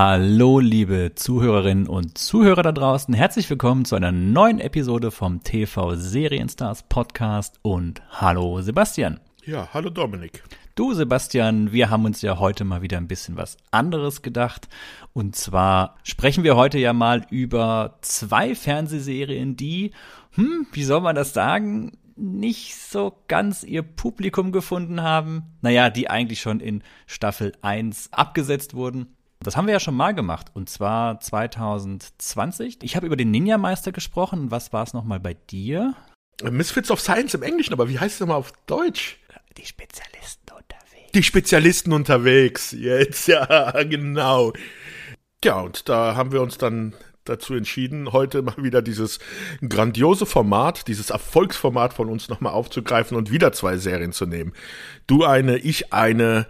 Hallo, liebe Zuhörerinnen und Zuhörer da draußen. Herzlich willkommen zu einer neuen Episode vom TV Serienstars Podcast und hallo Sebastian. Ja, hallo Dominik. Du Sebastian, wir haben uns ja heute mal wieder ein bisschen was anderes gedacht. Und zwar sprechen wir heute ja mal über zwei Fernsehserien, die, hm, wie soll man das sagen, nicht so ganz ihr Publikum gefunden haben. Naja, die eigentlich schon in Staffel 1 abgesetzt wurden. Das haben wir ja schon mal gemacht und zwar 2020. Ich habe über den Ninja Meister gesprochen. Was war es nochmal bei dir? Misfits of Science im Englischen, aber wie heißt es nochmal auf Deutsch? Die Spezialisten unterwegs. Die Spezialisten unterwegs, jetzt, ja, genau. Ja, und da haben wir uns dann dazu entschieden, heute mal wieder dieses grandiose Format, dieses Erfolgsformat von uns nochmal aufzugreifen und wieder zwei Serien zu nehmen. Du eine, ich eine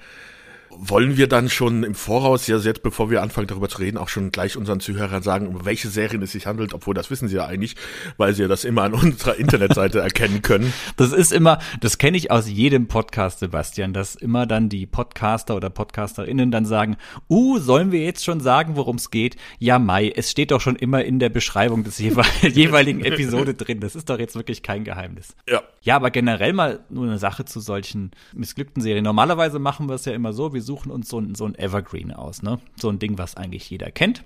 wollen wir dann schon im Voraus, ja jetzt bevor wir anfangen darüber zu reden, auch schon gleich unseren Zuhörern sagen, um welche Serien es sich handelt, obwohl das wissen sie ja eigentlich, weil sie ja das immer an unserer Internetseite erkennen können. Das ist immer, das kenne ich aus jedem Podcast, Sebastian, dass immer dann die Podcaster oder Podcasterinnen dann sagen, uh, sollen wir jetzt schon sagen, worum es geht? Ja, Mai, es steht doch schon immer in der Beschreibung des jeweiligen Episode drin. Das ist doch jetzt wirklich kein Geheimnis. Ja. Ja, aber generell mal nur eine Sache zu solchen missglückten Serien. Normalerweise machen wir es ja immer so, wir suchen uns so ein, so ein Evergreen aus, ne? So ein Ding, was eigentlich jeder kennt.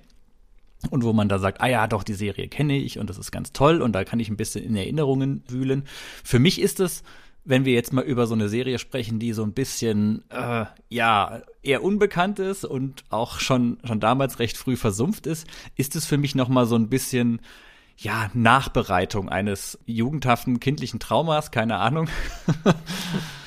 Und wo man da sagt, ah ja, doch, die Serie kenne ich und das ist ganz toll und da kann ich ein bisschen in Erinnerungen wühlen. Für mich ist es, wenn wir jetzt mal über so eine Serie sprechen, die so ein bisschen, äh, ja, eher unbekannt ist und auch schon, schon damals recht früh versumpft ist, ist es für mich noch mal so ein bisschen, ja, Nachbereitung eines jugendhaften kindlichen Traumas, keine Ahnung.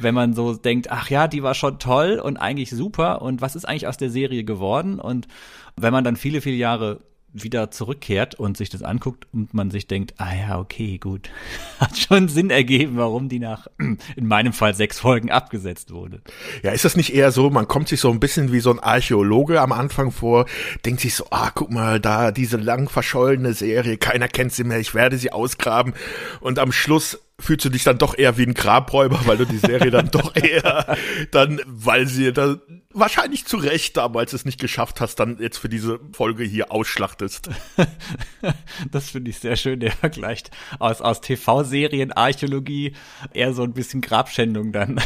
wenn man so denkt, ach ja, die war schon toll und eigentlich super und was ist eigentlich aus der Serie geworden? Und wenn man dann viele, viele Jahre wieder zurückkehrt und sich das anguckt und man sich denkt, ah ja, okay, gut, hat schon Sinn ergeben, warum die nach, in meinem Fall sechs Folgen abgesetzt wurde. Ja, ist das nicht eher so, man kommt sich so ein bisschen wie so ein Archäologe am Anfang vor, denkt sich so, ah, guck mal, da diese lang verschollene Serie, keiner kennt sie mehr, ich werde sie ausgraben und am Schluss fühlst du dich dann doch eher wie ein Grabräuber, weil du die Serie dann doch eher dann, weil sie da wahrscheinlich zu Recht damals es nicht geschafft hast, dann jetzt für diese Folge hier ausschlachtest. das finde ich sehr schön, der Vergleich aus, aus TV-Serien, Archäologie, eher so ein bisschen Grabschändung dann.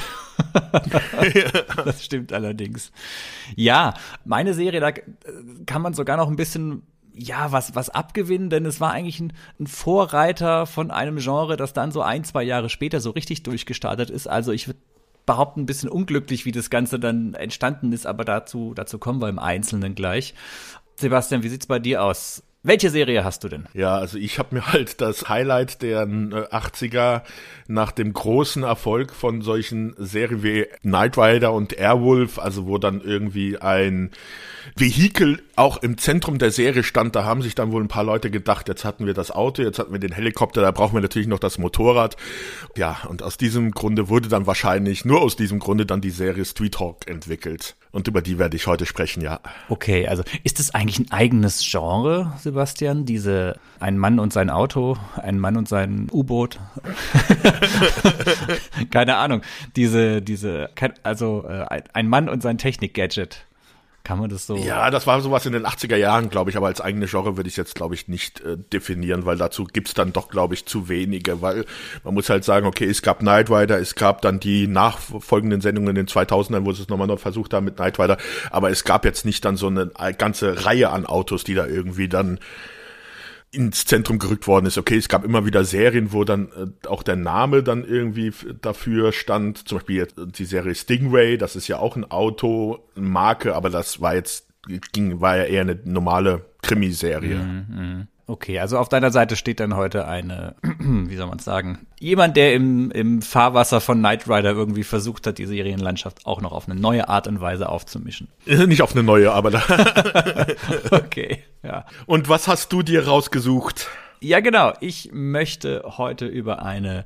das stimmt allerdings. Ja, meine Serie, da kann man sogar noch ein bisschen ja, was, was abgewinnen, denn es war eigentlich ein, ein, Vorreiter von einem Genre, das dann so ein, zwei Jahre später so richtig durchgestartet ist. Also ich würde behaupten, ein bisschen unglücklich, wie das Ganze dann entstanden ist, aber dazu, dazu kommen wir im Einzelnen gleich. Sebastian, wie sieht's bei dir aus? Welche Serie hast du denn? Ja, also ich habe mir halt das Highlight der 80er nach dem großen Erfolg von solchen Serien wie Knight Rider und Airwolf, also wo dann irgendwie ein Vehikel auch im Zentrum der Serie stand, da haben sich dann wohl ein paar Leute gedacht, jetzt hatten wir das Auto, jetzt hatten wir den Helikopter, da brauchen wir natürlich noch das Motorrad. Ja, und aus diesem Grunde wurde dann wahrscheinlich, nur aus diesem Grunde dann die Serie Street Hawk entwickelt. Und über die werde ich heute sprechen, ja. Okay, also ist es eigentlich ein eigenes Genre, Sebastian? Diese ein Mann und sein Auto, ein Mann und sein U-Boot? Keine Ahnung. Diese, diese, also äh, ein Mann und sein Technik-Gadget. Kann man das so? Ja, das war sowas in den 80er Jahren, glaube ich, aber als eigene Genre würde ich es jetzt, glaube ich, nicht äh, definieren, weil dazu gibt's dann doch, glaube ich, zu wenige, weil man muss halt sagen, okay, es gab Knight Rider, es gab dann die nachfolgenden Sendungen in den 2000ern, wo sie es nochmal noch versucht haben mit Knight Rider, aber es gab jetzt nicht dann so eine ganze Reihe an Autos, die da irgendwie dann ins Zentrum gerückt worden ist. Okay, es gab immer wieder Serien, wo dann äh, auch der Name dann irgendwie dafür stand. Zum Beispiel jetzt die Serie Stingray, das ist ja auch ein Auto, Marke, aber das war jetzt, ging, war ja eher eine normale Krimiserie. Mhm, mh. Okay, also auf deiner Seite steht dann heute eine, wie soll man es sagen, jemand, der im, im Fahrwasser von Knight Rider irgendwie versucht hat, die Serienlandschaft auch noch auf eine neue Art und Weise aufzumischen. Nicht auf eine neue, aber da. okay, ja. Und was hast du dir rausgesucht? Ja, genau. Ich möchte heute über eine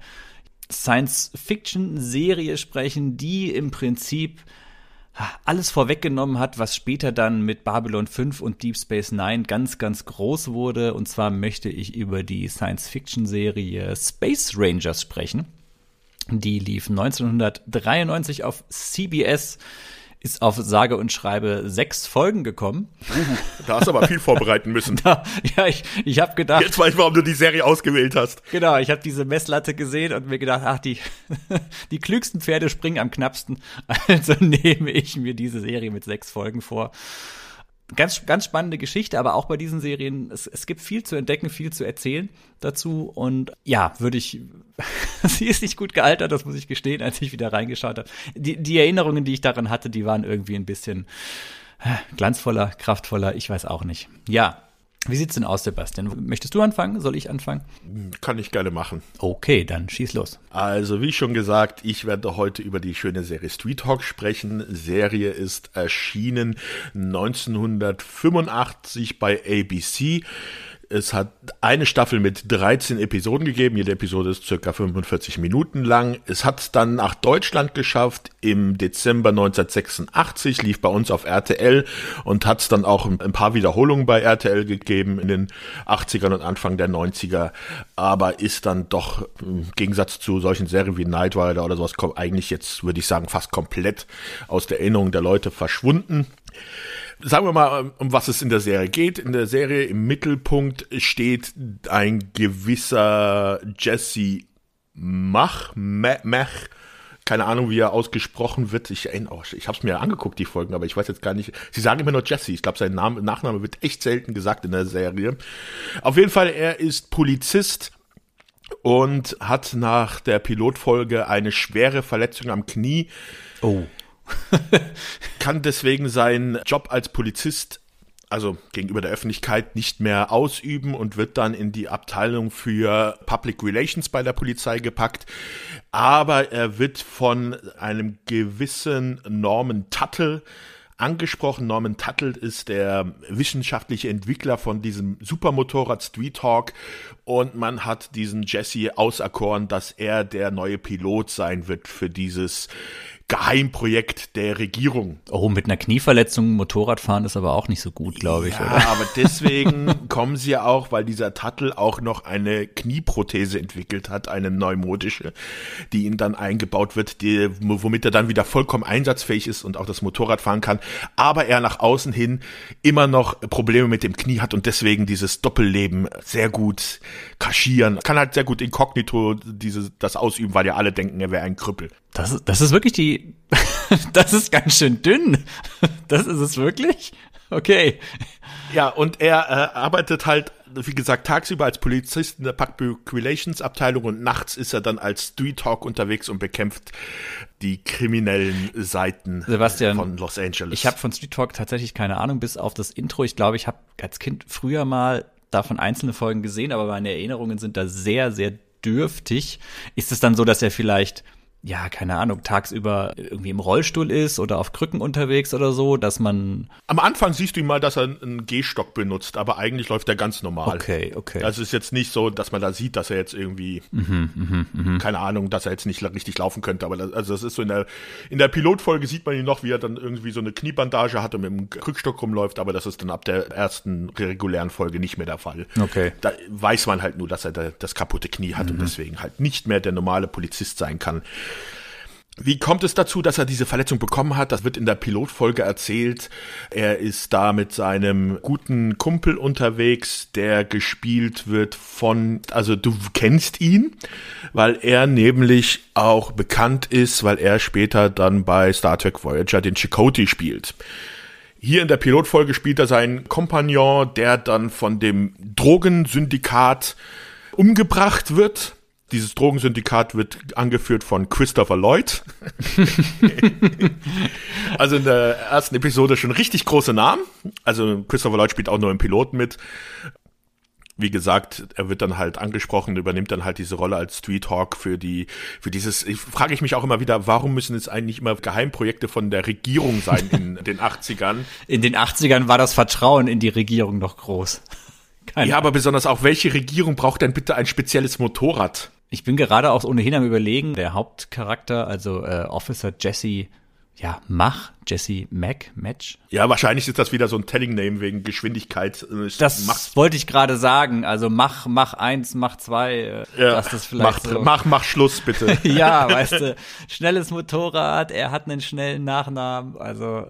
Science-Fiction-Serie sprechen, die im Prinzip alles vorweggenommen hat, was später dann mit Babylon 5 und Deep Space Nine ganz, ganz groß wurde. Und zwar möchte ich über die Science-Fiction-Serie Space Rangers sprechen. Die lief 1993 auf CBS ist auf sage und schreibe sechs Folgen gekommen. Da hast du aber viel vorbereiten müssen. Da, ja, ich, ich habe gedacht. Jetzt weiß ich, warum du die Serie ausgewählt hast. Genau, ich habe diese Messlatte gesehen und mir gedacht, ach, die, die klügsten Pferde springen am knappsten. Also nehme ich mir diese Serie mit sechs Folgen vor. Ganz, ganz spannende Geschichte, aber auch bei diesen Serien, es, es gibt viel zu entdecken, viel zu erzählen dazu. Und ja, würde ich, sie ist nicht gut gealtert, das muss ich gestehen, als ich wieder reingeschaut habe. Die, die Erinnerungen, die ich daran hatte, die waren irgendwie ein bisschen äh, glanzvoller, kraftvoller, ich weiß auch nicht. Ja, wie sieht's denn aus, Sebastian? Möchtest du anfangen? Soll ich anfangen? Kann ich gerne machen. Okay, dann schieß los. Also, wie schon gesagt, ich werde heute über die schöne Serie Street Hawk sprechen. Serie ist erschienen 1985 bei ABC. Es hat eine Staffel mit 13 Episoden gegeben. Jede Episode ist circa 45 Minuten lang. Es hat dann nach Deutschland geschafft im Dezember 1986, lief bei uns auf RTL und hat es dann auch ein paar Wiederholungen bei RTL gegeben in den 80ern und Anfang der 90er. Aber ist dann doch im Gegensatz zu solchen Serien wie Night Rider oder sowas eigentlich jetzt, würde ich sagen, fast komplett aus der Erinnerung der Leute verschwunden. Sagen wir mal, um was es in der Serie geht. In der Serie im Mittelpunkt steht ein gewisser Jesse Mach, Mach, keine Ahnung, wie er ausgesprochen wird. Ich, oh, ich habe es mir angeguckt, die Folgen, aber ich weiß jetzt gar nicht. Sie sagen immer nur Jesse. Ich glaube, sein Name, Nachname wird echt selten gesagt in der Serie. Auf jeden Fall, er ist Polizist und hat nach der Pilotfolge eine schwere Verletzung am Knie. Oh kann deswegen seinen Job als Polizist also gegenüber der Öffentlichkeit nicht mehr ausüben und wird dann in die Abteilung für Public Relations bei der Polizei gepackt. Aber er wird von einem gewissen Norman Tuttle angesprochen. Norman Tuttle ist der wissenschaftliche Entwickler von diesem Supermotorrad Street Hawk und man hat diesen Jesse auserkoren, dass er der neue Pilot sein wird für dieses Geheimprojekt der Regierung. Oh, mit einer Knieverletzung Motorradfahren ist aber auch nicht so gut, glaube ich, ja, oder? aber deswegen kommen sie ja auch, weil dieser Tattel auch noch eine Knieprothese entwickelt hat, eine neumodische, die ihn dann eingebaut wird, die, womit er dann wieder vollkommen einsatzfähig ist und auch das Motorrad fahren kann, aber er nach außen hin immer noch Probleme mit dem Knie hat und deswegen dieses Doppelleben sehr gut kaschieren, kann halt sehr gut inkognito diese, das ausüben, weil ja alle denken, er wäre ein Krüppel. Das, das ist wirklich die, das ist ganz schön dünn. Das ist es wirklich? Okay. Ja, und er äh, arbeitet halt, wie gesagt, tagsüber als Polizist in der Public Relations Abteilung und nachts ist er dann als Street Talk unterwegs und bekämpft die kriminellen Seiten Sebastian, von Los Angeles. Ich habe von Street Talk tatsächlich keine Ahnung, bis auf das Intro. Ich glaube, ich habe als Kind früher mal davon einzelne Folgen gesehen, aber meine Erinnerungen sind da sehr, sehr dürftig. Ist es dann so, dass er vielleicht ja, keine Ahnung, tagsüber irgendwie im Rollstuhl ist oder auf Krücken unterwegs oder so, dass man. Am Anfang siehst du ihn mal, dass er einen Gehstock benutzt, aber eigentlich läuft er ganz normal. Okay, okay. Also es ist jetzt nicht so, dass man da sieht, dass er jetzt irgendwie, mhm, mh, mh. keine Ahnung, dass er jetzt nicht richtig laufen könnte, aber das, also das ist so in der, in der Pilotfolge sieht man ihn noch, wie er dann irgendwie so eine Kniebandage hat und mit dem Krückstock rumläuft, aber das ist dann ab der ersten regulären Folge nicht mehr der Fall. Okay. Da weiß man halt nur, dass er da das kaputte Knie hat mhm. und deswegen halt nicht mehr der normale Polizist sein kann. Wie kommt es dazu, dass er diese Verletzung bekommen hat? Das wird in der Pilotfolge erzählt. Er ist da mit seinem guten Kumpel unterwegs, der gespielt wird von, also du kennst ihn, weil er nämlich auch bekannt ist, weil er später dann bei Star Trek Voyager den Chakotay spielt. Hier in der Pilotfolge spielt er seinen Kompagnon, der dann von dem Drogensyndikat umgebracht wird dieses Drogensyndikat wird angeführt von Christopher Lloyd. also in der ersten Episode schon richtig große Namen. Also Christopher Lloyd spielt auch nur im Piloten mit. Wie gesagt, er wird dann halt angesprochen, übernimmt dann halt diese Rolle als Street Hawk für die, für dieses, ich frage ich mich auch immer wieder, warum müssen es eigentlich immer Geheimprojekte von der Regierung sein in den 80ern? In den 80ern war das Vertrauen in die Regierung noch groß. Keine ja, aber besonders auch, welche Regierung braucht denn bitte ein spezielles Motorrad? Ich bin gerade auch ohnehin am überlegen, der Hauptcharakter, also äh, Officer Jesse ja, Mach, Jesse Mac, Match. Ja, wahrscheinlich ist das wieder so ein Telling-Name wegen Geschwindigkeit. Äh, das Mach. wollte ich gerade sagen. Also Mach, Mach eins, Mach zwei. Äh, ja, dass das vielleicht mach, so mach, mach Schluss, bitte. ja, weißt du, schnelles Motorrad, er hat einen schnellen Nachnamen, also.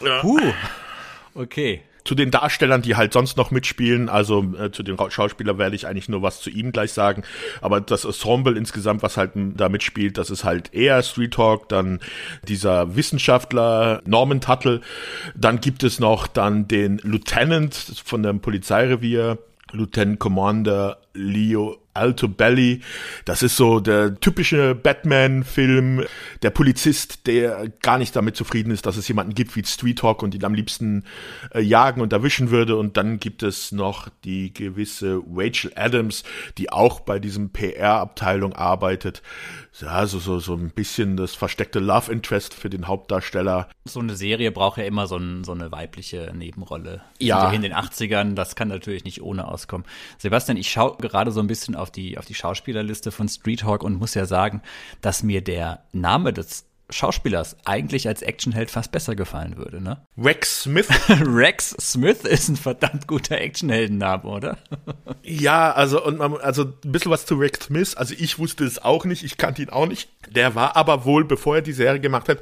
ja. Huh. Okay zu den Darstellern, die halt sonst noch mitspielen, also äh, zu den Schauspielern werde ich eigentlich nur was zu ihm gleich sagen, aber das Ensemble insgesamt, was halt da mitspielt, das ist halt eher Street Talk, dann dieser Wissenschaftler Norman Tuttle, dann gibt es noch dann den Lieutenant von dem Polizeirevier, Lieutenant Commander Leo Alto Belly. Das ist so der typische Batman-Film, der Polizist, der gar nicht damit zufrieden ist, dass es jemanden gibt wie Street Talk und ihn am liebsten äh, jagen und erwischen würde. Und dann gibt es noch die gewisse Rachel Adams, die auch bei diesem PR-Abteilung arbeitet. Ja, so, so, so ein bisschen das versteckte Love Interest für den Hauptdarsteller. So eine Serie braucht ja immer so, ein, so eine weibliche Nebenrolle. Ja. In den 80ern, das kann natürlich nicht ohne auskommen. Sebastian, ich schaue gerade so ein bisschen auf die, auf die Schauspielerliste von Street Hawk und muss ja sagen, dass mir der Name des Schauspielers eigentlich als Actionheld fast besser gefallen würde, ne? Rex Smith. Rex Smith ist ein verdammt guter Actionheldenname, oder? ja, also und man, also ein bisschen was zu Rex Smith. Also ich wusste es auch nicht, ich kannte ihn auch nicht. Der war aber wohl, bevor er die Serie gemacht hat,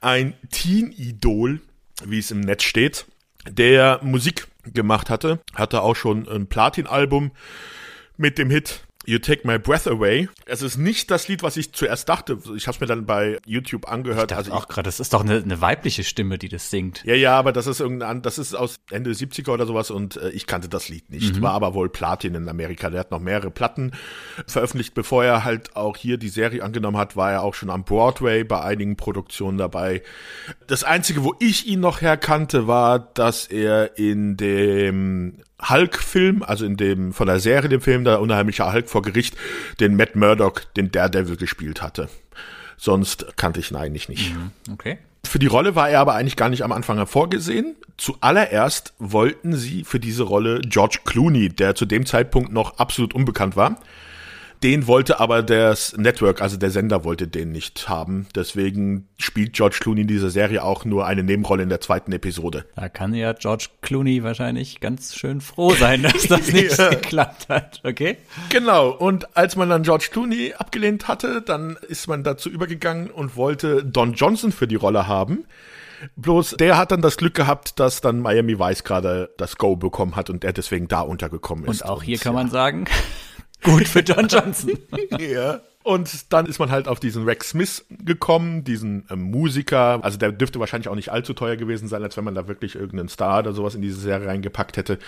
ein Teen-Idol, wie es im Netz steht, der Musik gemacht hatte, hatte auch schon ein Platin-Album mit dem Hit You Take My Breath Away. Es ist nicht das Lied, was ich zuerst dachte. Ich habe es mir dann bei YouTube angehört. Ich also auch gerade, das ist doch eine, eine, weibliche Stimme, die das singt. Ja, ja, aber das ist irgendein, das ist aus Ende 70er oder sowas und äh, ich kannte das Lied nicht. Mhm. War aber wohl Platin in Amerika. Der hat noch mehrere Platten veröffentlicht. Bevor er halt auch hier die Serie angenommen hat, war er auch schon am Broadway bei einigen Produktionen dabei. Das einzige, wo ich ihn noch herkannte, war, dass er in dem Hulk-Film, also in dem von der Serie dem Film, der unheimliche Hulk vor Gericht, den Matt Murdock, den Daredevil gespielt hatte. Sonst kannte ich ihn eigentlich nicht. Mhm, okay. Für die Rolle war er aber eigentlich gar nicht am Anfang vorgesehen. Zuallererst wollten sie für diese Rolle George Clooney, der zu dem Zeitpunkt noch absolut unbekannt war, den wollte aber das Network, also der Sender wollte den nicht haben. Deswegen spielt George Clooney in dieser Serie auch nur eine Nebenrolle in der zweiten Episode. Da kann ja George Clooney wahrscheinlich ganz schön froh sein, dass das nicht ja. geklappt hat, okay? Genau. Und als man dann George Clooney abgelehnt hatte, dann ist man dazu übergegangen und wollte Don Johnson für die Rolle haben. Bloß der hat dann das Glück gehabt, dass dann Miami Vice gerade das Go bekommen hat und er deswegen da untergekommen ist. Und auch hier und, kann man sagen, Gut für John Johnson. ja. Und dann ist man halt auf diesen Rex Smith gekommen, diesen äh, Musiker. Also der dürfte wahrscheinlich auch nicht allzu teuer gewesen sein, als wenn man da wirklich irgendeinen Star oder sowas in diese Serie reingepackt hätte.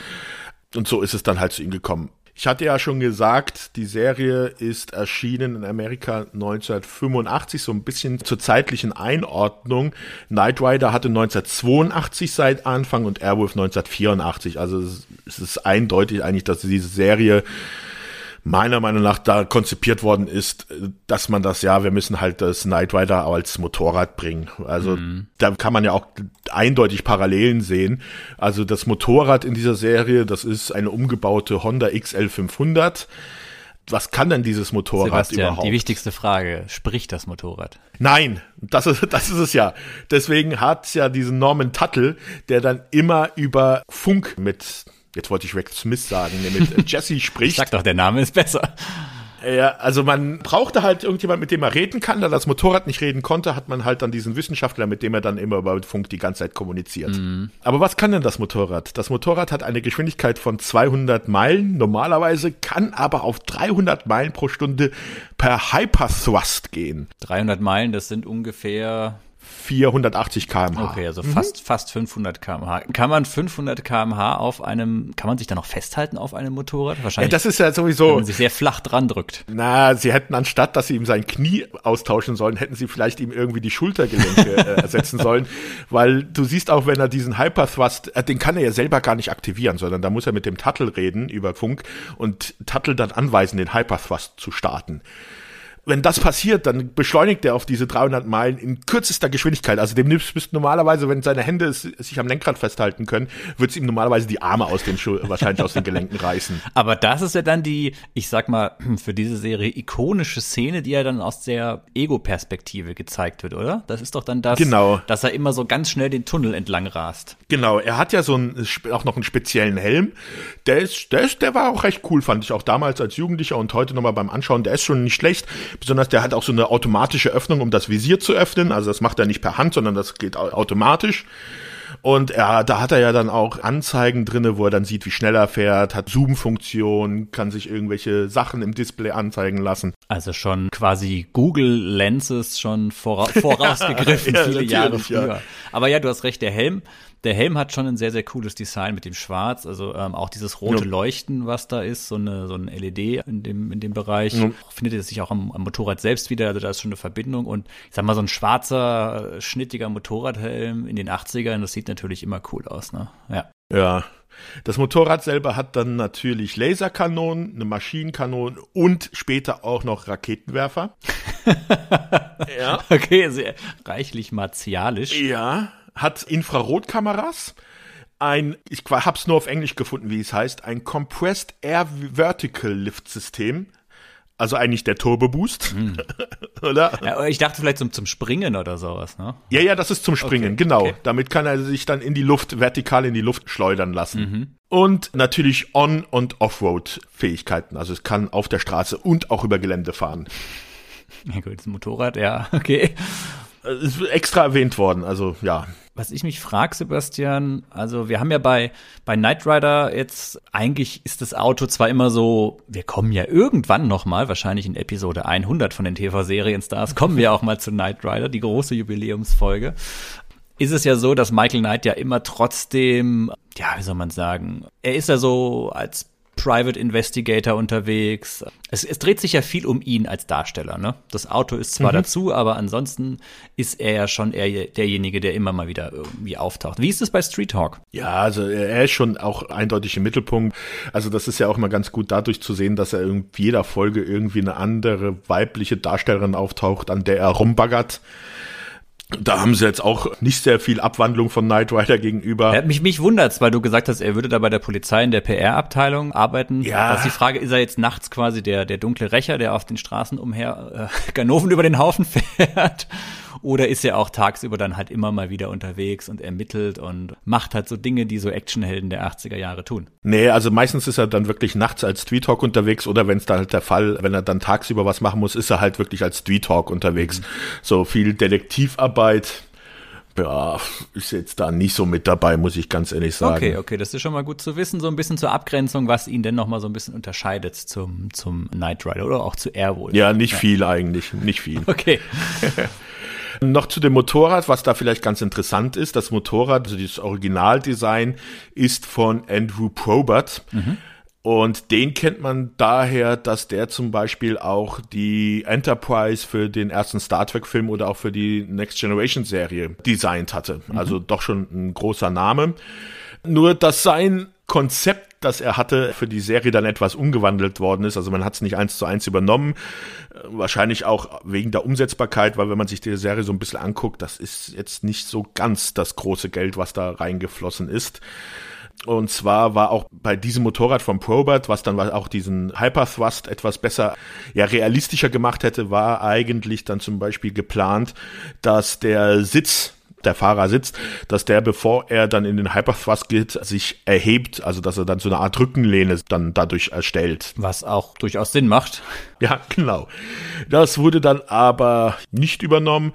Und so ist es dann halt zu ihm gekommen. Ich hatte ja schon gesagt, die Serie ist erschienen in Amerika 1985, so ein bisschen zur zeitlichen Einordnung. Knight Rider hatte 1982 seit Anfang und Airwolf 1984. Also es ist eindeutig eigentlich, dass diese Serie meiner Meinung nach da konzipiert worden ist, dass man das, ja, wir müssen halt das Knight Rider als Motorrad bringen. Also mhm. da kann man ja auch eindeutig Parallelen sehen. Also das Motorrad in dieser Serie, das ist eine umgebaute Honda XL500 was kann denn dieses Motorrad Sebastian, überhaupt? Die wichtigste Frage, spricht das Motorrad? Nein, das ist, das ist es ja. Deswegen hat ja diesen Norman Tuttle, der dann immer über Funk mit jetzt wollte ich Rex Smith sagen, der mit äh, Jesse spricht. Sag doch, der Name ist besser. Ja, also man brauchte halt irgendjemand, mit dem er reden kann. Da das Motorrad nicht reden konnte, hat man halt dann diesen Wissenschaftler, mit dem er dann immer über Funk die ganze Zeit kommuniziert. Mhm. Aber was kann denn das Motorrad? Das Motorrad hat eine Geschwindigkeit von 200 Meilen normalerweise, kann aber auf 300 Meilen pro Stunde per Hyperthrust gehen. 300 Meilen, das sind ungefähr 480 km/h. Okay, also mhm. fast, fast 500 km/h. Kann man 500 km/h auf einem, kann man sich da noch festhalten auf einem Motorrad? Wahrscheinlich. Ja, das ist ja sowieso. Wenn man sich sehr flach dran drückt. Na, sie hätten anstatt, dass sie ihm sein Knie austauschen sollen, hätten sie vielleicht ihm irgendwie die Schultergelenke äh, ersetzen sollen. Weil du siehst auch, wenn er diesen Hyperthrust, äh, den kann er ja selber gar nicht aktivieren, sondern da muss er mit dem Tuttle reden über Funk und Tuttle dann anweisen, den Hyperthrust zu starten. Wenn das passiert, dann beschleunigt er auf diese 300 Meilen in kürzester Geschwindigkeit. Also dem müsste normalerweise, wenn seine Hände sich am Lenkrad festhalten können, wird es ihm normalerweise die Arme aus den Schuh, wahrscheinlich aus den Gelenken reißen. Aber das ist ja dann die, ich sag mal, für diese Serie ikonische Szene, die ja dann aus der Ego-Perspektive gezeigt wird, oder? Das ist doch dann das, genau. dass er immer so ganz schnell den Tunnel entlang rast. Genau, er hat ja so einen, auch noch einen speziellen Helm. Der ist, der ist, der war auch recht cool, fand ich auch damals als Jugendlicher und heute nochmal beim Anschauen. Der ist schon nicht schlecht. Besonders der hat auch so eine automatische Öffnung, um das Visier zu öffnen. Also das macht er nicht per Hand, sondern das geht automatisch. Und er, da hat er ja dann auch Anzeigen drinne, wo er dann sieht, wie schnell er fährt, hat Zoom-Funktion, kann sich irgendwelche Sachen im Display anzeigen lassen. Also schon quasi Google Lenses schon vora vorausgegriffen ja, viele Jahre früher. Ja. Aber ja, du hast recht, der Helm, der Helm hat schon ein sehr, sehr cooles Design mit dem Schwarz, also ähm, auch dieses rote ja. Leuchten, was da ist, so eine so ein LED in dem in dem Bereich, ja. findet es sich auch am, am, Motorrad selbst wieder, also da ist schon eine Verbindung und ich sag mal so ein schwarzer schnittiger Motorradhelm in den 80ern, das sieht natürlich immer cool aus, ne? Ja. Ja. Das Motorrad selber hat dann natürlich Laserkanonen, eine Maschinenkanone und später auch noch Raketenwerfer. ja. Okay, sehr reichlich martialisch. Ja hat Infrarotkameras, ein, ich hab's nur auf Englisch gefunden, wie es heißt, ein Compressed Air Vertical Lift System. Also eigentlich der Turbo Boost, hm. oder? Ja, ich dachte vielleicht zum, zum Springen oder sowas, ne? Ja, ja, das ist zum Springen, okay. genau. Okay. Damit kann er sich dann in die Luft, vertikal in die Luft schleudern lassen. Mhm. Und natürlich On- und Offroad-Fähigkeiten. Also es kann auf der Straße und auch über Gelände fahren. Ja gut, das Motorrad, ja, okay. Ist extra erwähnt worden, also ja. Was ich mich frage, Sebastian, also wir haben ja bei, bei Knight Rider jetzt, eigentlich ist das Auto zwar immer so, wir kommen ja irgendwann noch mal, wahrscheinlich in Episode 100 von den TV-Serien-Stars, kommen wir auch mal zu Knight Rider, die große Jubiläumsfolge. Ist es ja so, dass Michael Knight ja immer trotzdem, ja, wie soll man sagen, er ist ja so als Private Investigator unterwegs. Es, es, dreht sich ja viel um ihn als Darsteller. Ne? Das Auto ist zwar mhm. dazu, aber ansonsten ist er ja schon eher derjenige, der immer mal wieder irgendwie auftaucht. Wie ist es bei Street Hawk? Ja, also er ist schon auch eindeutig im Mittelpunkt. Also das ist ja auch mal ganz gut dadurch zu sehen, dass er in jeder Folge irgendwie eine andere weibliche Darstellerin auftaucht, an der er rumbaggert. Da haben sie jetzt auch nicht sehr viel Abwandlung von Knight Rider gegenüber. Mich mich wundert's, weil du gesagt hast, er würde da bei der Polizei in der PR-Abteilung arbeiten. Ja. Das ist die Frage, ist er jetzt nachts quasi der, der dunkle Rächer, der auf den Straßen umher äh, Ganoven über den Haufen fährt? Oder ist er auch tagsüber dann halt immer mal wieder unterwegs und ermittelt und macht halt so Dinge, die so Actionhelden der 80er Jahre tun? Nee, also meistens ist er dann wirklich nachts als Street Talk unterwegs oder wenn es dann halt der Fall, wenn er dann tagsüber was machen muss, ist er halt wirklich als Street Talk unterwegs. Mhm. So viel Detektivarbeit ja, ist jetzt da nicht so mit dabei, muss ich ganz ehrlich sagen. Okay, okay, das ist schon mal gut zu wissen, so ein bisschen zur Abgrenzung, was ihn denn noch mal so ein bisschen unterscheidet zum, zum Knight Rider oder auch zu Airwolf. Ja, nicht ja. viel eigentlich, nicht viel. Okay. Noch zu dem Motorrad, was da vielleicht ganz interessant ist. Das Motorrad, also das Originaldesign, ist von Andrew Probert. Mhm. Und den kennt man daher, dass der zum Beispiel auch die Enterprise für den ersten Star Trek-Film oder auch für die Next Generation-Serie designt hatte. Mhm. Also doch schon ein großer Name. Nur, dass sein Konzept, das er hatte, für die Serie dann etwas umgewandelt worden ist. Also man hat es nicht eins zu eins übernommen. Wahrscheinlich auch wegen der Umsetzbarkeit, weil wenn man sich die Serie so ein bisschen anguckt, das ist jetzt nicht so ganz das große Geld, was da reingeflossen ist. Und zwar war auch bei diesem Motorrad von Probert, was dann auch diesen Hyperthrust etwas besser, ja, realistischer gemacht hätte, war eigentlich dann zum Beispiel geplant, dass der Sitz der Fahrer sitzt, dass der, bevor er dann in den Hyperthrust geht, sich erhebt, also dass er dann so eine Art Rückenlehne dann dadurch erstellt. Was auch durchaus Sinn macht. Ja, genau. Das wurde dann aber nicht übernommen.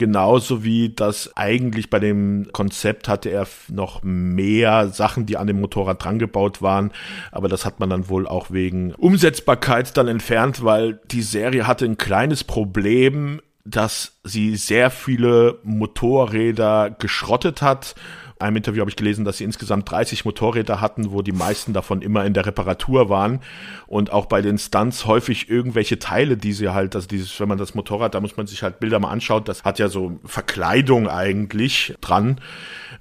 Genauso wie das eigentlich bei dem Konzept hatte er noch mehr Sachen, die an dem Motorrad drangebaut waren. Aber das hat man dann wohl auch wegen Umsetzbarkeit dann entfernt, weil die Serie hatte ein kleines Problem, dass sie sehr viele Motorräder geschrottet hat einem Interview habe ich gelesen, dass sie insgesamt 30 Motorräder hatten, wo die meisten davon immer in der Reparatur waren und auch bei den Stunts häufig irgendwelche Teile, die sie halt, also dieses, wenn man das Motorrad, da muss man sich halt Bilder mal anschaut, das hat ja so Verkleidung eigentlich dran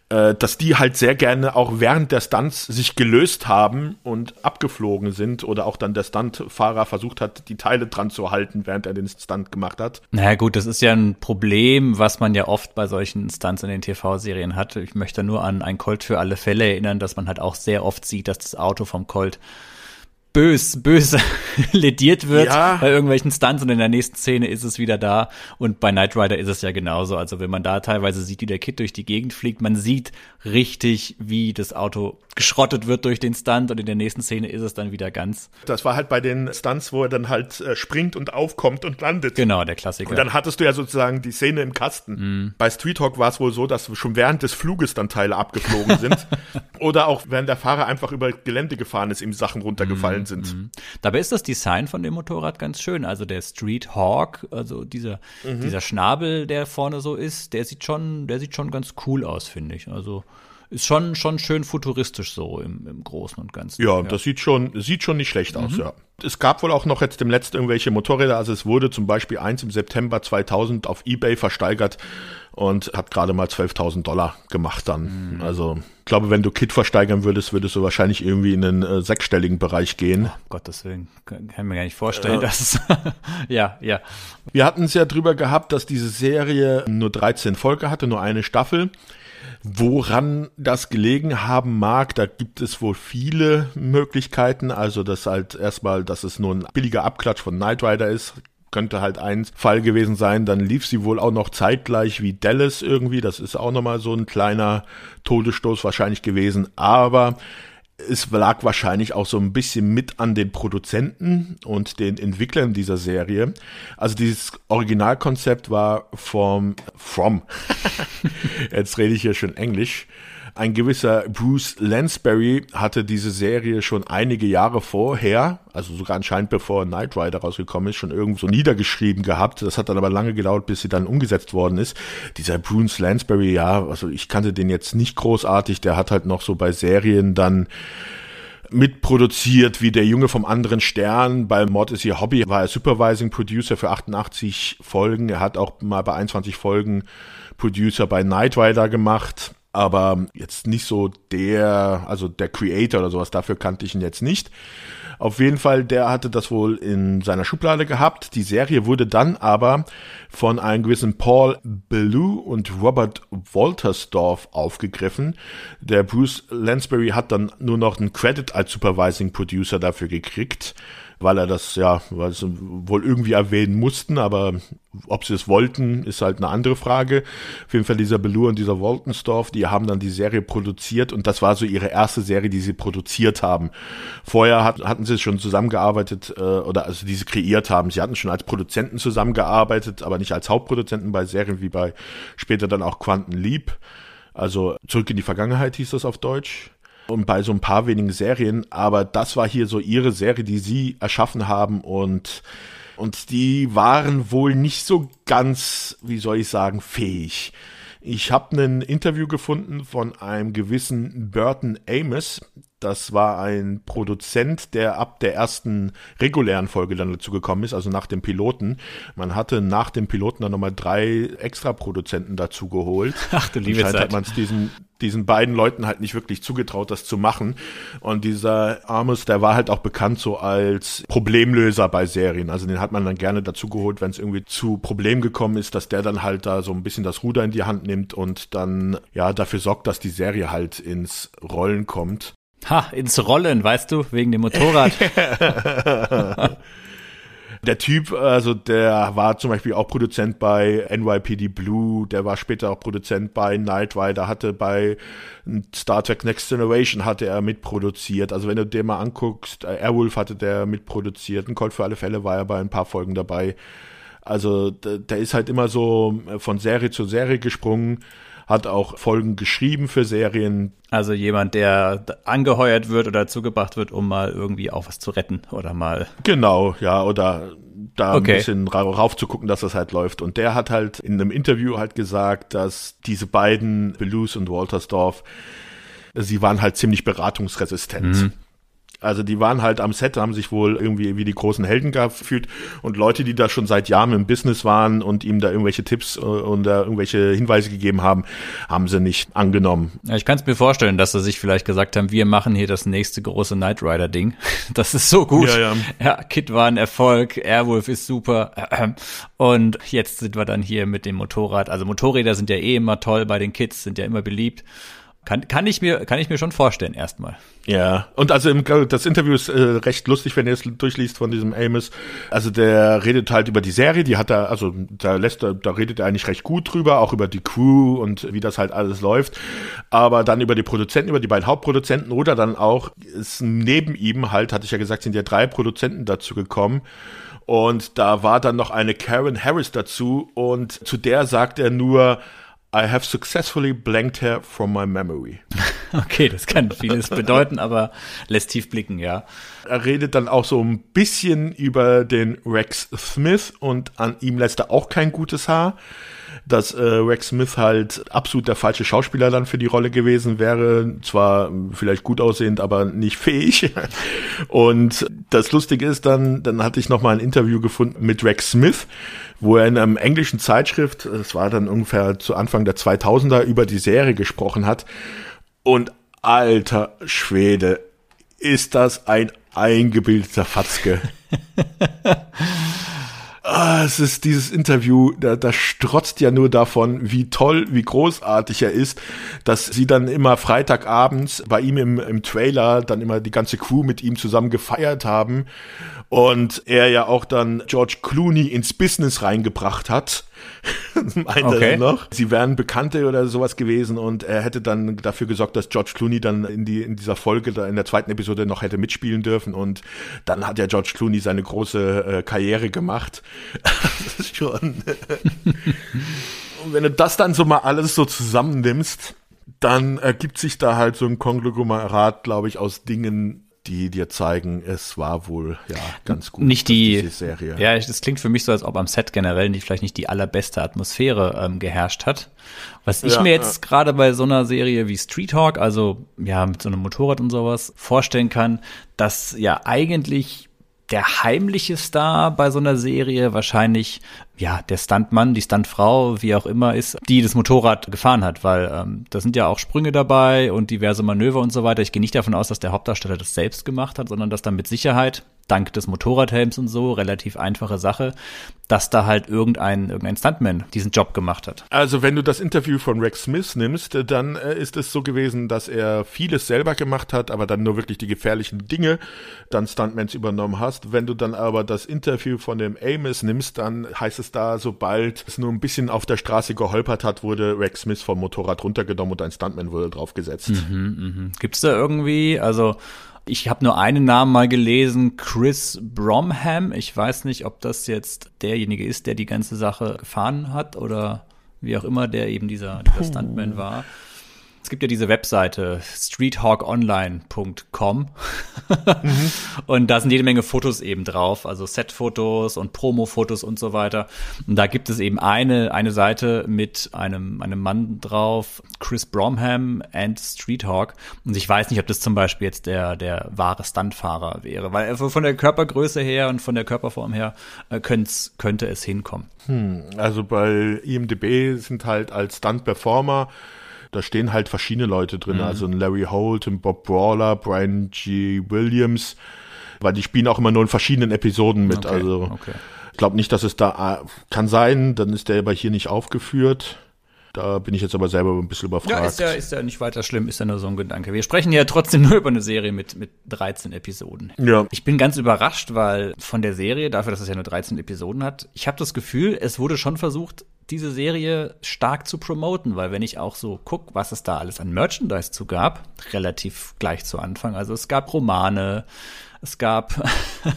äh, dass die halt sehr gerne auch während der Stunts sich gelöst haben und abgeflogen sind oder auch dann der Stuntfahrer versucht hat, die Teile dran zu halten, während er den Stunt gemacht hat. Naja gut, das ist ja ein Problem, was man ja oft bei solchen Stunts in den TV-Serien hat. Ich möchte nur an ein Colt für alle Fälle erinnern, dass man halt auch sehr oft sieht, dass das Auto vom Colt bös, böse lediert wird ja. bei irgendwelchen Stunts und in der nächsten Szene ist es wieder da. Und bei Knight Rider ist es ja genauso. Also wenn man da teilweise sieht, wie der Kid durch die Gegend fliegt, man sieht richtig, wie das Auto geschrottet wird durch den Stunt und in der nächsten Szene ist es dann wieder ganz. Das war halt bei den Stunts, wo er dann halt äh, springt und aufkommt und landet. Genau, der Klassiker. Und dann hattest du ja sozusagen die Szene im Kasten. Mm. Bei Street Hawk war es wohl so, dass schon während des Fluges dann Teile abgeflogen sind. Oder auch während der Fahrer einfach über Gelände gefahren ist, ihm Sachen runtergefallen mm, sind. Mm. Dabei ist das Design von dem Motorrad ganz schön. Also der Street Hawk, also dieser, mhm. dieser Schnabel, der vorne so ist, der sieht schon, der sieht schon ganz cool aus, finde ich. Also ist schon, schon schön futuristisch so im, im Großen und Ganzen. Ja, ja, das sieht schon, sieht schon nicht schlecht aus, mhm. ja. Es gab wohl auch noch jetzt dem letzten irgendwelche Motorräder, also es wurde zum Beispiel eins im September 2000 auf Ebay versteigert und hat gerade mal 12.000 Dollar gemacht dann. Mhm. Also ich glaube, wenn du Kit versteigern würdest, würdest du wahrscheinlich irgendwie in den äh, sechsstelligen Bereich gehen. Oh, Gottes Willen, kann, kann mir gar nicht vorstellen, äh, dass es ja, ja. Wir hatten es ja drüber gehabt, dass diese Serie nur 13 Folge hatte, nur eine Staffel. Woran das gelegen haben mag, da gibt es wohl viele Möglichkeiten. Also, dass halt erstmal, dass es nur ein billiger Abklatsch von Knight Rider ist, könnte halt ein Fall gewesen sein. Dann lief sie wohl auch noch zeitgleich wie Dallas irgendwie. Das ist auch nochmal so ein kleiner Todesstoß wahrscheinlich gewesen. Aber es lag wahrscheinlich auch so ein bisschen mit an den Produzenten und den Entwicklern dieser Serie. Also dieses Originalkonzept war vom, from, jetzt rede ich hier schon Englisch, ein gewisser Bruce Lansbury hatte diese Serie schon einige Jahre vorher, also sogar anscheinend bevor Knight Rider rausgekommen ist, schon irgendwo niedergeschrieben gehabt. Das hat dann aber lange gedauert, bis sie dann umgesetzt worden ist. Dieser Bruce Lansbury, ja, also ich kannte den jetzt nicht großartig, der hat halt noch so bei Serien dann mitproduziert wie der Junge vom anderen Stern. Bei Mord ist ihr Hobby war er Supervising Producer für 88 Folgen. Er hat auch mal bei 21 Folgen Producer bei Knight Rider gemacht aber jetzt nicht so der, also der Creator oder sowas, dafür kannte ich ihn jetzt nicht. Auf jeden Fall, der hatte das wohl in seiner Schublade gehabt. Die Serie wurde dann aber von einem gewissen Paul Ballou und Robert Woltersdorf aufgegriffen. Der Bruce Lansbury hat dann nur noch einen Credit als Supervising Producer dafür gekriegt weil er das ja weil sie wohl irgendwie erwähnen mussten, aber ob sie es wollten, ist halt eine andere Frage. Auf jeden Fall dieser Belur und dieser Woltensdorf, die haben dann die Serie produziert und das war so ihre erste Serie, die sie produziert haben. Vorher hat, hatten sie schon zusammengearbeitet äh, oder also die sie kreiert haben. Sie hatten schon als Produzenten zusammengearbeitet, aber nicht als Hauptproduzenten bei Serien wie bei später dann auch Quanten Leap. Also zurück in die Vergangenheit hieß das auf Deutsch und bei so ein paar wenigen Serien, aber das war hier so ihre Serie, die sie erschaffen haben und und die waren wohl nicht so ganz, wie soll ich sagen, fähig. Ich habe ein Interview gefunden von einem gewissen Burton Amos. Das war ein Produzent, der ab der ersten regulären Folge dann dazu gekommen ist, also nach dem Piloten. Man hatte nach dem Piloten dann nochmal drei extra Produzenten dazu geholt. Ach du liebe Zeit. hat man es diesen diesen beiden Leuten halt nicht wirklich zugetraut, das zu machen. Und dieser Amos, der war halt auch bekannt so als Problemlöser bei Serien. Also den hat man dann gerne dazu geholt, wenn es irgendwie zu Problemen gekommen ist, dass der dann halt da so ein bisschen das Ruder in die Hand nimmt und dann ja dafür sorgt, dass die Serie halt ins Rollen kommt. Ha, ins Rollen, weißt du, wegen dem Motorrad. Der Typ, also der war zum Beispiel auch Produzent bei NYPD Blue, der war später auch Produzent bei Night Rider, hatte bei Star Trek Next Generation hatte er mitproduziert. Also wenn du dir mal anguckst, äh, Airwolf hatte der mitproduziert, ein Colt für alle Fälle war er bei ein paar Folgen dabei. Also der, der ist halt immer so von Serie zu Serie gesprungen hat auch Folgen geschrieben für Serien. Also jemand, der angeheuert wird oder zugebracht wird, um mal irgendwie auch was zu retten oder mal. Genau, ja, oder da Okay. ein bisschen ra rauf zu gucken, dass das halt läuft. Und der hat halt in einem Interview halt gesagt, dass diese beiden, Belus und Waltersdorf, sie waren halt ziemlich beratungsresistent. Also die waren halt am Set, haben sich wohl irgendwie wie die großen Helden gefühlt und Leute, die da schon seit Jahren im Business waren und ihm da irgendwelche Tipps äh, und da irgendwelche Hinweise gegeben haben, haben sie nicht angenommen. Ja, ich kann es mir vorstellen, dass sie sich vielleicht gesagt haben, wir machen hier das nächste große Knight Rider Ding. Das ist so gut. Ja, ja. ja Kid war ein Erfolg, Airwolf ist super. Und jetzt sind wir dann hier mit dem Motorrad. Also Motorräder sind ja eh immer toll bei den Kids, sind ja immer beliebt. Kann, kann ich mir, kann ich mir schon vorstellen, erstmal. Ja, und also im, das Interview ist äh, recht lustig, wenn ihr es durchliest von diesem Amos. Also der redet halt über die Serie, die hat er, also da lässt er, da redet er eigentlich recht gut drüber, auch über die Crew und wie das halt alles läuft. Aber dann über die Produzenten, über die beiden Hauptproduzenten oder dann auch ist neben ihm halt, hatte ich ja gesagt, sind ja drei Produzenten dazu gekommen. Und da war dann noch eine Karen Harris dazu und zu der sagt er nur, I have successfully blanked her from my memory. Okay, das kann vieles bedeuten, aber lässt tief blicken, ja. Er redet dann auch so ein bisschen über den Rex Smith und an ihm lässt er auch kein gutes Haar. Dass äh, Rex Smith halt absolut der falsche Schauspieler dann für die Rolle gewesen wäre. Zwar vielleicht gut aussehend, aber nicht fähig. Und das Lustige ist dann, dann hatte ich noch mal ein Interview gefunden mit Rex Smith, wo er in einem englischen Zeitschrift, es war dann ungefähr zu Anfang der 2000er, über die Serie gesprochen hat. Und alter Schwede, ist das ein eingebildeter Fatzke. Ah, es ist dieses Interview, da, da strotzt ja nur davon, wie toll, wie großartig er ist, dass sie dann immer Freitagabends bei ihm im, im Trailer dann immer die ganze Crew mit ihm zusammen gefeiert haben und er ja auch dann George Clooney ins Business reingebracht hat. Meint Okay. er noch. Sie wären Bekannte oder sowas gewesen und er hätte dann dafür gesorgt, dass George Clooney dann in die in dieser Folge in der zweiten Episode noch hätte mitspielen dürfen und dann hat ja George Clooney seine große äh, Karriere gemacht. das ist schon. und wenn du das dann so mal alles so zusammennimmst, dann ergibt sich da halt so ein Konglomerat, glaube ich, aus Dingen, die dir zeigen, es war wohl ja ganz gut. Nicht die, Serie. ja, das klingt für mich so, als ob am Set generell nicht, vielleicht nicht die allerbeste Atmosphäre ähm, geherrscht hat. Was ich Ja, mir jetzt gerade bei so einer Serie wie Street Hawk, also ja, mit so einem Motorrad und sowas, vorstellen kann, dass ja eigentlich der heimliche Star bei so einer Serie wahrscheinlich ja der Stuntmann, die Stuntfrau, wie auch immer ist, die das Motorrad gefahren hat, weil ähm, da sind ja auch Sprünge dabei und diverse Manöver und so weiter. Ich gehe nicht davon aus, dass der Hauptdarsteller das selbst gemacht hat, sondern dass dann mit Sicherheit dank des Motorradhelms und so relativ einfache Sache, dass da halt irgendein irgendein Stuntman diesen Job gemacht hat. Also wenn du das Interview von Rex Smith nimmst, äh, dann äh, ist es so gewesen, dass er vieles selber gemacht hat, aber dann nur wirklich die gefährlichen Dinge dann Stuntmans übernommen hast. Wenn du dann aber das Interview von dem Amos nimmst, dann heißt es da, sobald es nur ein bisschen auf der Straße geholpert hat, wurde Rex Smith vom Motorrad runtergenommen und ein Stuntman wurde draufgesetzt. Gibt's da irgendwie, also ich habe nur einen Namen mal gelesen, Chris Bromham. Ich weiß nicht, ob das jetzt derjenige ist, der die ganze Sache gefahren hat oder wie auch immer, der eben dieser, dieser Stuntman war. Es gibt ja diese Webseite streethawkonline.com und da sind jede Menge Fotos eben drauf, also Setfotos und Promo-Fotos und so weiter. Und da gibt es eben eine, eine Seite mit einem, einem Mann drauf, Chris Bromham and Street Hawk. Und ich weiß nicht, ob das zum Beispiel jetzt der, der wahre Stuntfahrer wäre, weil von der Körpergröße her und von der Körperform her äh, könnte könnte es hinkommen. Also bei IMDb sind halt als Stunt-Performer, da stehen halt verschiedene Leute drin, Mhm. also ein Larry Holt, ein Bob Brawler, Brian G. Williams, weil die spielen auch immer nur in verschiedenen Episoden mit. Okay, also okay. ich glaube nicht, dass es da kann sein, dann ist der aber hier nicht aufgeführt. Da bin ich jetzt aber selber ein bisschen überfragt. Ja, ist ja, ist ja nicht weiter schlimm, ist ja nur so ein Gedanke. Wir sprechen ja trotzdem nur über eine Serie mit, mit 13 Episoden. Ja. Ich bin ganz überrascht, weil von der Serie, dafür, dass es ja nur 13 Episoden hat, ich habe das Gefühl, es wurde schon versucht, diese Serie stark zu promoten, weil wenn ich auch so guck, was es da alles an Merchandise zu gab, relativ gleich zu Anfang. Also es gab Romane, es gab,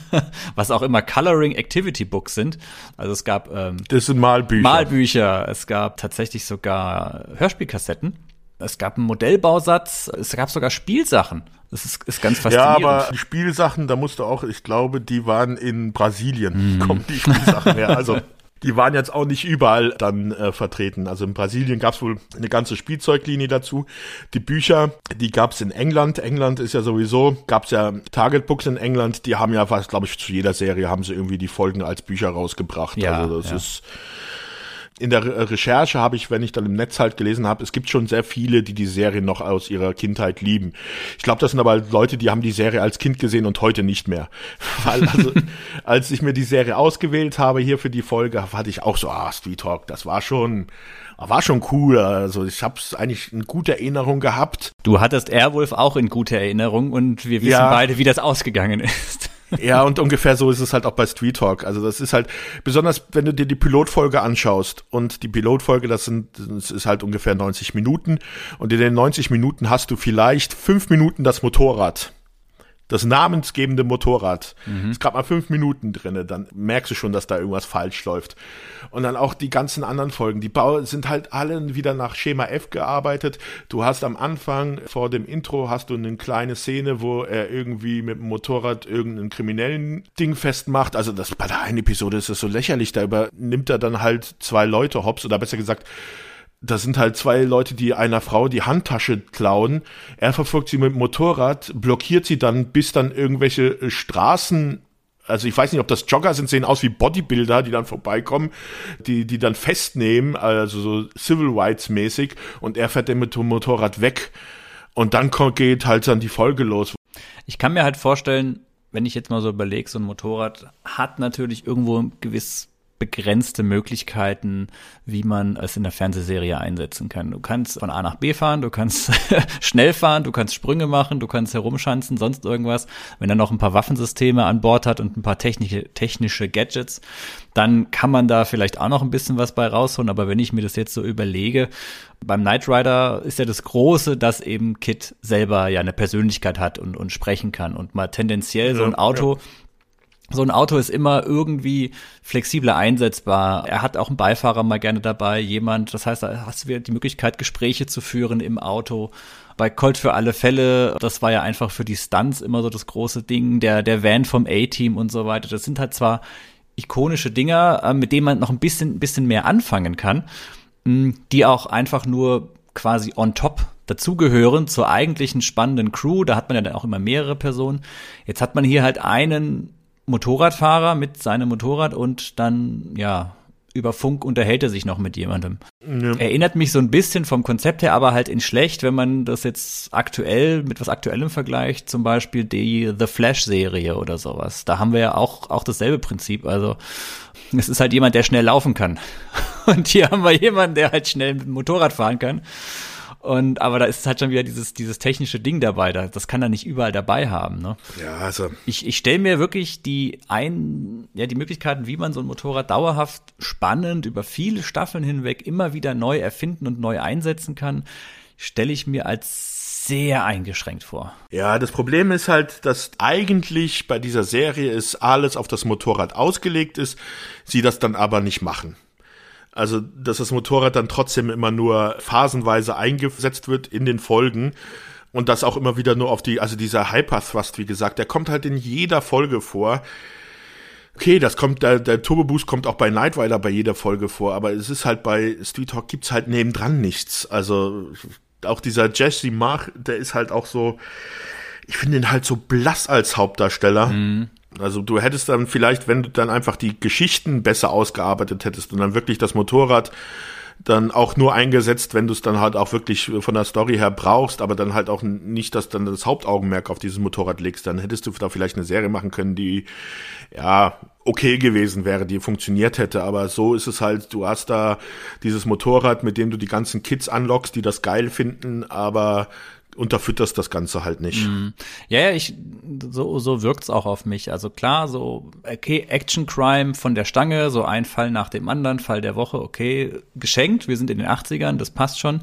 was auch immer Coloring Activity Books sind. Also es gab ähm, Das sind Malbücher. Malbücher, es gab tatsächlich sogar Hörspielkassetten. es gab einen Modellbausatz, es gab sogar Spielsachen. Das ist, ist ganz faszinierend. Ja, aber die Spielsachen, da musst du auch, ich glaube, die waren in Brasilien, mhm. kommen die Spielsachen her. Also die waren jetzt auch nicht überall dann äh, vertreten. Also in Brasilien gab es wohl eine ganze Spielzeuglinie dazu. Die Bücher, die gab es in England. England ist ja sowieso, gab es ja Target Books in England, die haben ja fast, glaube ich, zu jeder Serie haben sie irgendwie die Folgen als Bücher rausgebracht. Ja, also das ja. ist in der Recherche habe ich, wenn ich dann im Netz halt gelesen habe, es gibt schon sehr viele, die die Serie noch aus ihrer Kindheit lieben. Ich glaube, das sind aber Leute, die haben die Serie als Kind gesehen und heute nicht mehr. Weil also, als ich mir die Serie ausgewählt habe hier für die Folge, hatte ich auch so, ah, Street Talk, das war schon, war schon cool. Also ich habe es eigentlich in guter Erinnerung gehabt. Du hattest Airwolf auch in guter Erinnerung und wir wissen ja. beide, wie das ausgegangen ist. Ja, und ungefähr so ist es halt auch bei Street Talk. Also das ist halt, besonders wenn du dir die Pilotfolge anschaust und die Pilotfolge, das sind, das ist halt ungefähr 90 Minuten und in den 90 Minuten hast du vielleicht fünf Minuten das Motorrad das namensgebende Motorrad. Mhm. Ist gerade mal fünf Minuten drinne, dann merkst du schon, dass da irgendwas falsch läuft. Und dann auch die ganzen anderen Folgen, die Bau sind halt alle wieder nach Schema F gearbeitet. Du hast am Anfang vor dem Intro hast du eine kleine Szene, wo er irgendwie mit dem Motorrad irgendeinen kriminellen Ding festmacht. Also das bei der einen Episode ist das so lächerlich. Da übernimmt er dann halt zwei Leute hops oder besser gesagt da sind halt zwei Leute, die einer Frau die Handtasche klauen. Er verfolgt sie mit dem Motorrad, blockiert sie dann, bis dann irgendwelche äh, Straßen also ich weiß nicht, ob das Jogger sind, sehen aus wie Bodybuilder, die dann vorbeikommen, die, die dann festnehmen, also so Civil Rights mäßig, und er fährt dann mit dem Motorrad weg. Und dann geht halt dann die Folge los. Ich kann mir halt vorstellen, wenn ich jetzt mal so überlege, so ein Motorrad hat natürlich irgendwo gewiss begrenzte Möglichkeiten, wie man es in der Fernsehserie einsetzen kann. Du kannst von A nach B fahren, du kannst schnell fahren, du kannst Sprünge machen, du kannst herumschanzen, sonst irgendwas. Wenn er noch ein paar Waffensysteme an Bord hat und ein paar technische, technische Gadgets, dann kann man da vielleicht auch noch ein bisschen was bei rausholen. Aber wenn ich mir das jetzt so überlege, beim Knight Rider ist ja das Große, dass eben Kit selber ja eine Persönlichkeit hat und, und sprechen kann und mal tendenziell so ein Auto ja so ein Auto ist immer irgendwie flexibler einsetzbar. Er hat auch einen Beifahrer mal gerne dabei, jemand. Das heißt, da hast du wieder die Möglichkeit, Gespräche zu führen im Auto. Bei Colt für alle Fälle, das war ja einfach für die Stunts immer so das große Ding. Der, der Van vom A-Team und so weiter. Das sind halt zwar ikonische Dinger, äh, mit denen man noch ein bisschen, bisschen mehr anfangen kann, die auch einfach nur quasi on top dazugehören zur eigentlichen spannenden Crew. Da hat man ja dann auch immer mehrere Personen. Jetzt hat man hier halt einen Motorradfahrer mit seinem Motorrad und dann, ja, über Funk unterhält er sich noch mit jemandem. Ja. Erinnert mich so ein bisschen vom Konzept her, aber halt in schlecht, wenn man das jetzt aktuell mit was Aktuellem vergleicht, zum Beispiel die The Flash-Serie oder sowas. Da haben wir ja auch, auch dasselbe Prinzip. Also es ist halt jemand, der schnell laufen kann. Und hier haben wir jemanden, der halt schnell mit dem Motorrad fahren kann. Und aber da ist halt schon wieder dieses dieses technische Ding dabei. Da, das kann er nicht überall dabei haben. Ne? Ja, also ich, ich stelle mir wirklich die ein ja die Möglichkeiten, wie man so ein Motorrad dauerhaft spannend über viele Staffeln hinweg immer wieder neu erfinden und neu einsetzen kann, stelle ich mir als sehr eingeschränkt vor. Ja, das Problem ist halt, dass eigentlich bei dieser Serie ist alles auf das Motorrad ausgelegt ist, sie das dann aber nicht machen. Also, dass das Motorrad dann trotzdem immer nur phasenweise eingesetzt wird in den Folgen und das auch immer wieder nur auf die, also dieser Hyperthrust, wie gesagt, der kommt halt in jeder Folge vor. Okay, das kommt, der, der Turbo Boost kommt auch bei Night Rider bei jeder Folge vor, aber es ist halt bei Street Hawk gibt's halt nebendran nichts. Also, auch dieser Jesse Mach, der ist halt auch so, ich finde ihn halt so blass als Hauptdarsteller. Mhm. Also du hättest dann vielleicht, wenn du dann einfach die Geschichten besser ausgearbeitet hättest und dann wirklich das Motorrad dann auch nur eingesetzt, wenn du es dann halt auch wirklich von der Story her brauchst, aber dann halt auch nicht, dass dann das Hauptaugenmerk auf dieses Motorrad legst, dann hättest du da vielleicht eine Serie machen können, die ja okay gewesen wäre, die funktioniert hätte, aber so ist es halt, du hast da dieses Motorrad, mit dem du die ganzen Kids anlockst, die das geil finden, aber unterfütterst das Ganze halt nicht. Mm. Ja, ja, ich, so, so wirkt's auch auf mich. Also klar, so, okay, Action Crime von der Stange, so ein Fall nach dem anderen, Fall der Woche, okay, geschenkt, wir sind in den 80ern, das passt schon.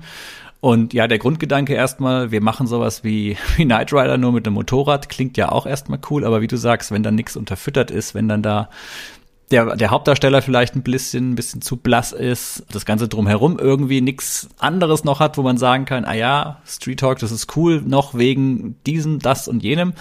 Und ja, der Grundgedanke erstmal, wir machen sowas wie, wie Knight Rider nur mit einem Motorrad, klingt ja auch erstmal cool, aber wie du sagst, wenn dann nichts unterfüttert ist, wenn dann da der, der Hauptdarsteller vielleicht ein bisschen, ein bisschen zu blass ist, das Ganze drumherum irgendwie nichts anderes noch hat, wo man sagen kann, ah ja, Street Talk, das ist cool, noch wegen diesem, das und jenem,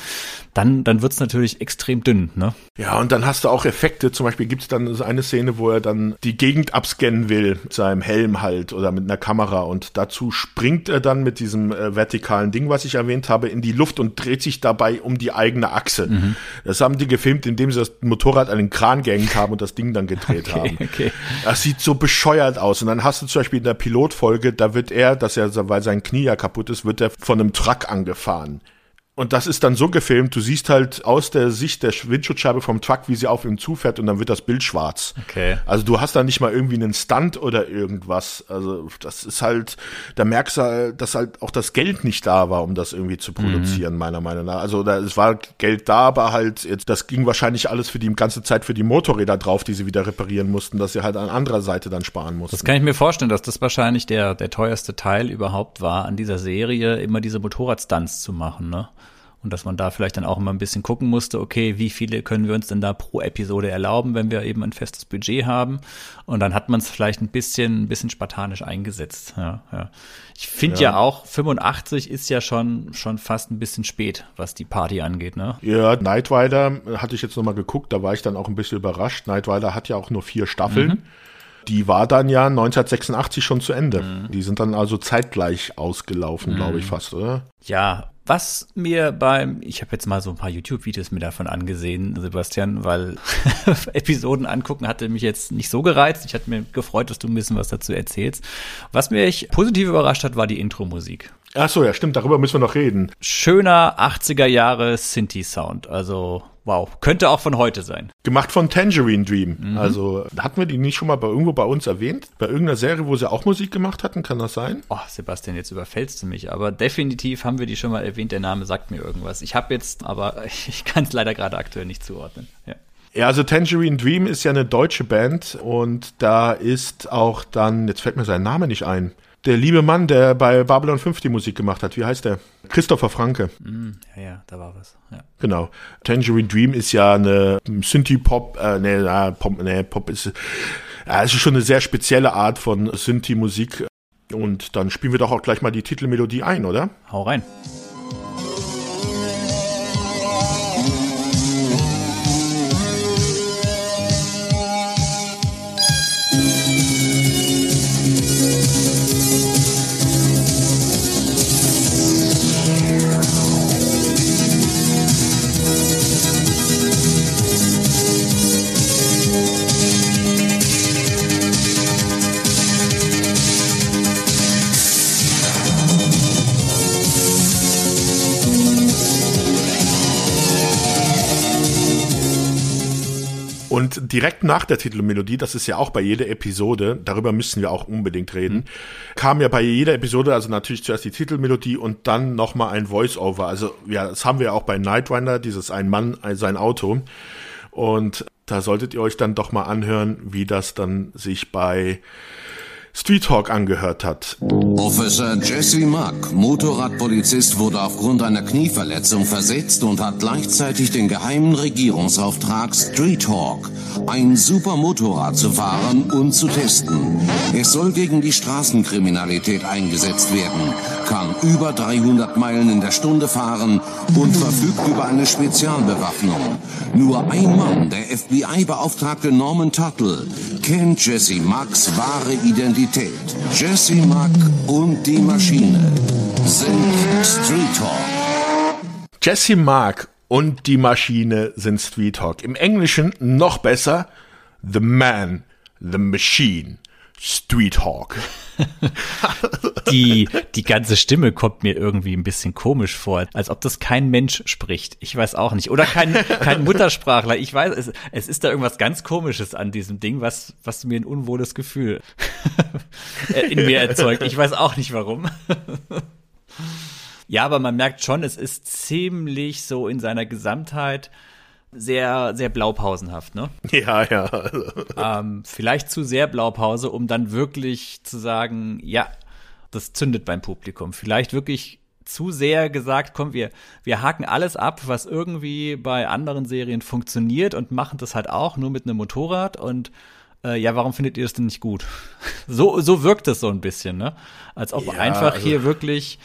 dann, dann wird's natürlich extrem dünn, ne? Ja, und dann hast du auch Effekte, zum Beispiel gibt's dann so eine Szene, wo er dann die Gegend abscannen will, mit seinem Helm halt oder mit einer Kamera und dazu springt er dann mit diesem äh, vertikalen Ding, was ich erwähnt habe, in die Luft und dreht sich dabei um die eigene Achse. Mhm. Das haben die gefilmt, indem sie das Motorrad an den Kran gehängt haben und das Ding dann gedreht okay, haben. Okay. Das sieht so bescheuert aus. Und dann hast du zum Beispiel in der Pilotfolge, da wird er, dass er, weil sein Knie ja kaputt ist, wird er von einem Truck angefahren. Und das ist dann so gefilmt, du siehst halt aus der Sicht der Windschutzscheibe vom Truck, wie sie auf ihm zufährt und dann wird das Bild schwarz. Okay. Also du hast da nicht mal irgendwie einen Stunt oder irgendwas. Also das ist halt, da merkst du, halt, dass halt auch das Geld nicht da war, um das irgendwie zu produzieren, mhm. meiner Meinung nach. Also da, es war Geld da, aber halt, jetzt, das ging wahrscheinlich alles für die ganze Zeit für die Motorräder drauf, die sie wieder reparieren mussten, dass sie halt an anderer Seite dann sparen mussten. Das kann ich mir vorstellen, dass das wahrscheinlich der, der teuerste Teil überhaupt war, an dieser Serie immer diese Motorradstunts zu machen, ne? Und dass man da vielleicht dann auch immer ein bisschen gucken musste, okay, wie viele können wir uns denn da pro Episode erlauben, wenn wir eben ein festes Budget haben? Und dann hat man es vielleicht ein bisschen, ein bisschen spartanisch eingesetzt. Ja, ja. Ich finde ja. ja. auch, 85 ist ja schon, schon fast ein bisschen spät, was die Party angeht, ne? Ja, Night Rider hatte ich jetzt nochmal geguckt, da war ich dann auch ein bisschen überrascht. Night Rider hat ja auch nur vier Staffeln. Mhm die war dann ja 1986 schon zu Ende. Mhm. Die sind dann also zeitgleich ausgelaufen, mhm. glaube ich fast, oder? Ja, was mir beim, ich habe jetzt mal so ein paar YouTube-Videos mir davon angesehen, Sebastian, weil Episoden angucken hatte mich jetzt nicht so gereizt. Ich hatte mir gefreut, dass du ein bisschen was dazu erzählst. Was mich positiv überrascht hat, war die Intro-Musik. Ach so, ja, stimmt, darüber müssen wir noch reden. Schöner 80er Jahre Sinti-Sound, also wow, könnte auch von heute sein. Gemacht von Tangerine Dream. Mhm. Also hatten wir die nicht schon mal bei irgendwo bei uns erwähnt? Bei irgendeiner Serie, wo sie auch Musik gemacht hatten, kann das sein? Oh, Sebastian, jetzt überfällst du mich, aber definitiv haben wir die schon mal erwähnt. Der Name sagt mir irgendwas. Ich habe jetzt, aber ich kann es leider gerade aktuell nicht zuordnen. Ja. Ja, also Tangerine Dream ist ja eine deutsche Band und da ist auch dann, jetzt fällt mir sein Name nicht ein, der liebe Mann, der bei Babylon 5 die Musik gemacht hat. Wie heißt der? Christopher Franke. Mm, ja, ja, da war was. Ja. Genau. Tangerine Dream ist ja eine Synthie-Pop, äh, nee, na, Pop, nee, Pop ist, ja, es ist schon eine sehr spezielle Art von Synthie-Musik. Und dann spielen wir doch auch gleich mal die Titelmelodie ein, oder? Hau rein. Direkt nach der Titelmelodie, das ist ja auch bei jeder Episode, darüber müssen wir auch unbedingt reden, mhm. kam ja bei jeder Episode, also natürlich zuerst die Titelmelodie und dann nochmal ein Voice-Over. Also ja, das haben wir auch bei Night Rider, dieses ein Mann, sein Auto. Und da solltet ihr euch dann doch mal anhören, wie das dann sich bei Street Talk angehört hat. Officer Jesse Mack, Motorradpolizist, wurde aufgrund einer Knieverletzung versetzt und hat gleichzeitig den geheimen Regierungsauftrag Street Hawk, ein super Motorrad zu fahren und zu testen. Es soll gegen die Straßenkriminalität eingesetzt werden, kann über 300 Meilen in der Stunde fahren und verfügt über eine Spezialbewaffnung. Nur ein Mann, der FBI-Beauftragte Norman Tuttle, kennt Jesse Macks wahre Identität Identität. Jesse Mack und die Maschine sind Street Talk. Jesse Mack und die Maschine sind Street Talk. Im Englischen noch besser The Man, The Machine, Street Hawk. die, die ganze Stimme kommt mir irgendwie ein bisschen komisch vor, als ob das kein Mensch spricht. Ich weiß auch nicht. Oder kein, kein Muttersprachler. Ich weiß, es, es ist da irgendwas ganz Komisches an diesem Ding, was, was mir ein unwohles Gefühl in mir erzeugt. Ich weiß auch nicht warum. ja, aber man merkt schon, es ist ziemlich so in seiner Gesamtheit sehr, sehr blaupausenhaft, ne? Ja, ja. ähm, vielleicht zu sehr Blaupause, um dann wirklich zu sagen, ja, das zündet beim Publikum. Vielleicht wirklich zu sehr gesagt, komm, wir, wir haken alles ab, was irgendwie bei anderen Serien funktioniert und machen das halt auch nur mit einem Motorrad und äh, ja, warum findet ihr das denn nicht gut? So, so wirkt es so ein bisschen, ne? Als ob Ja, einfach also- hier wirklich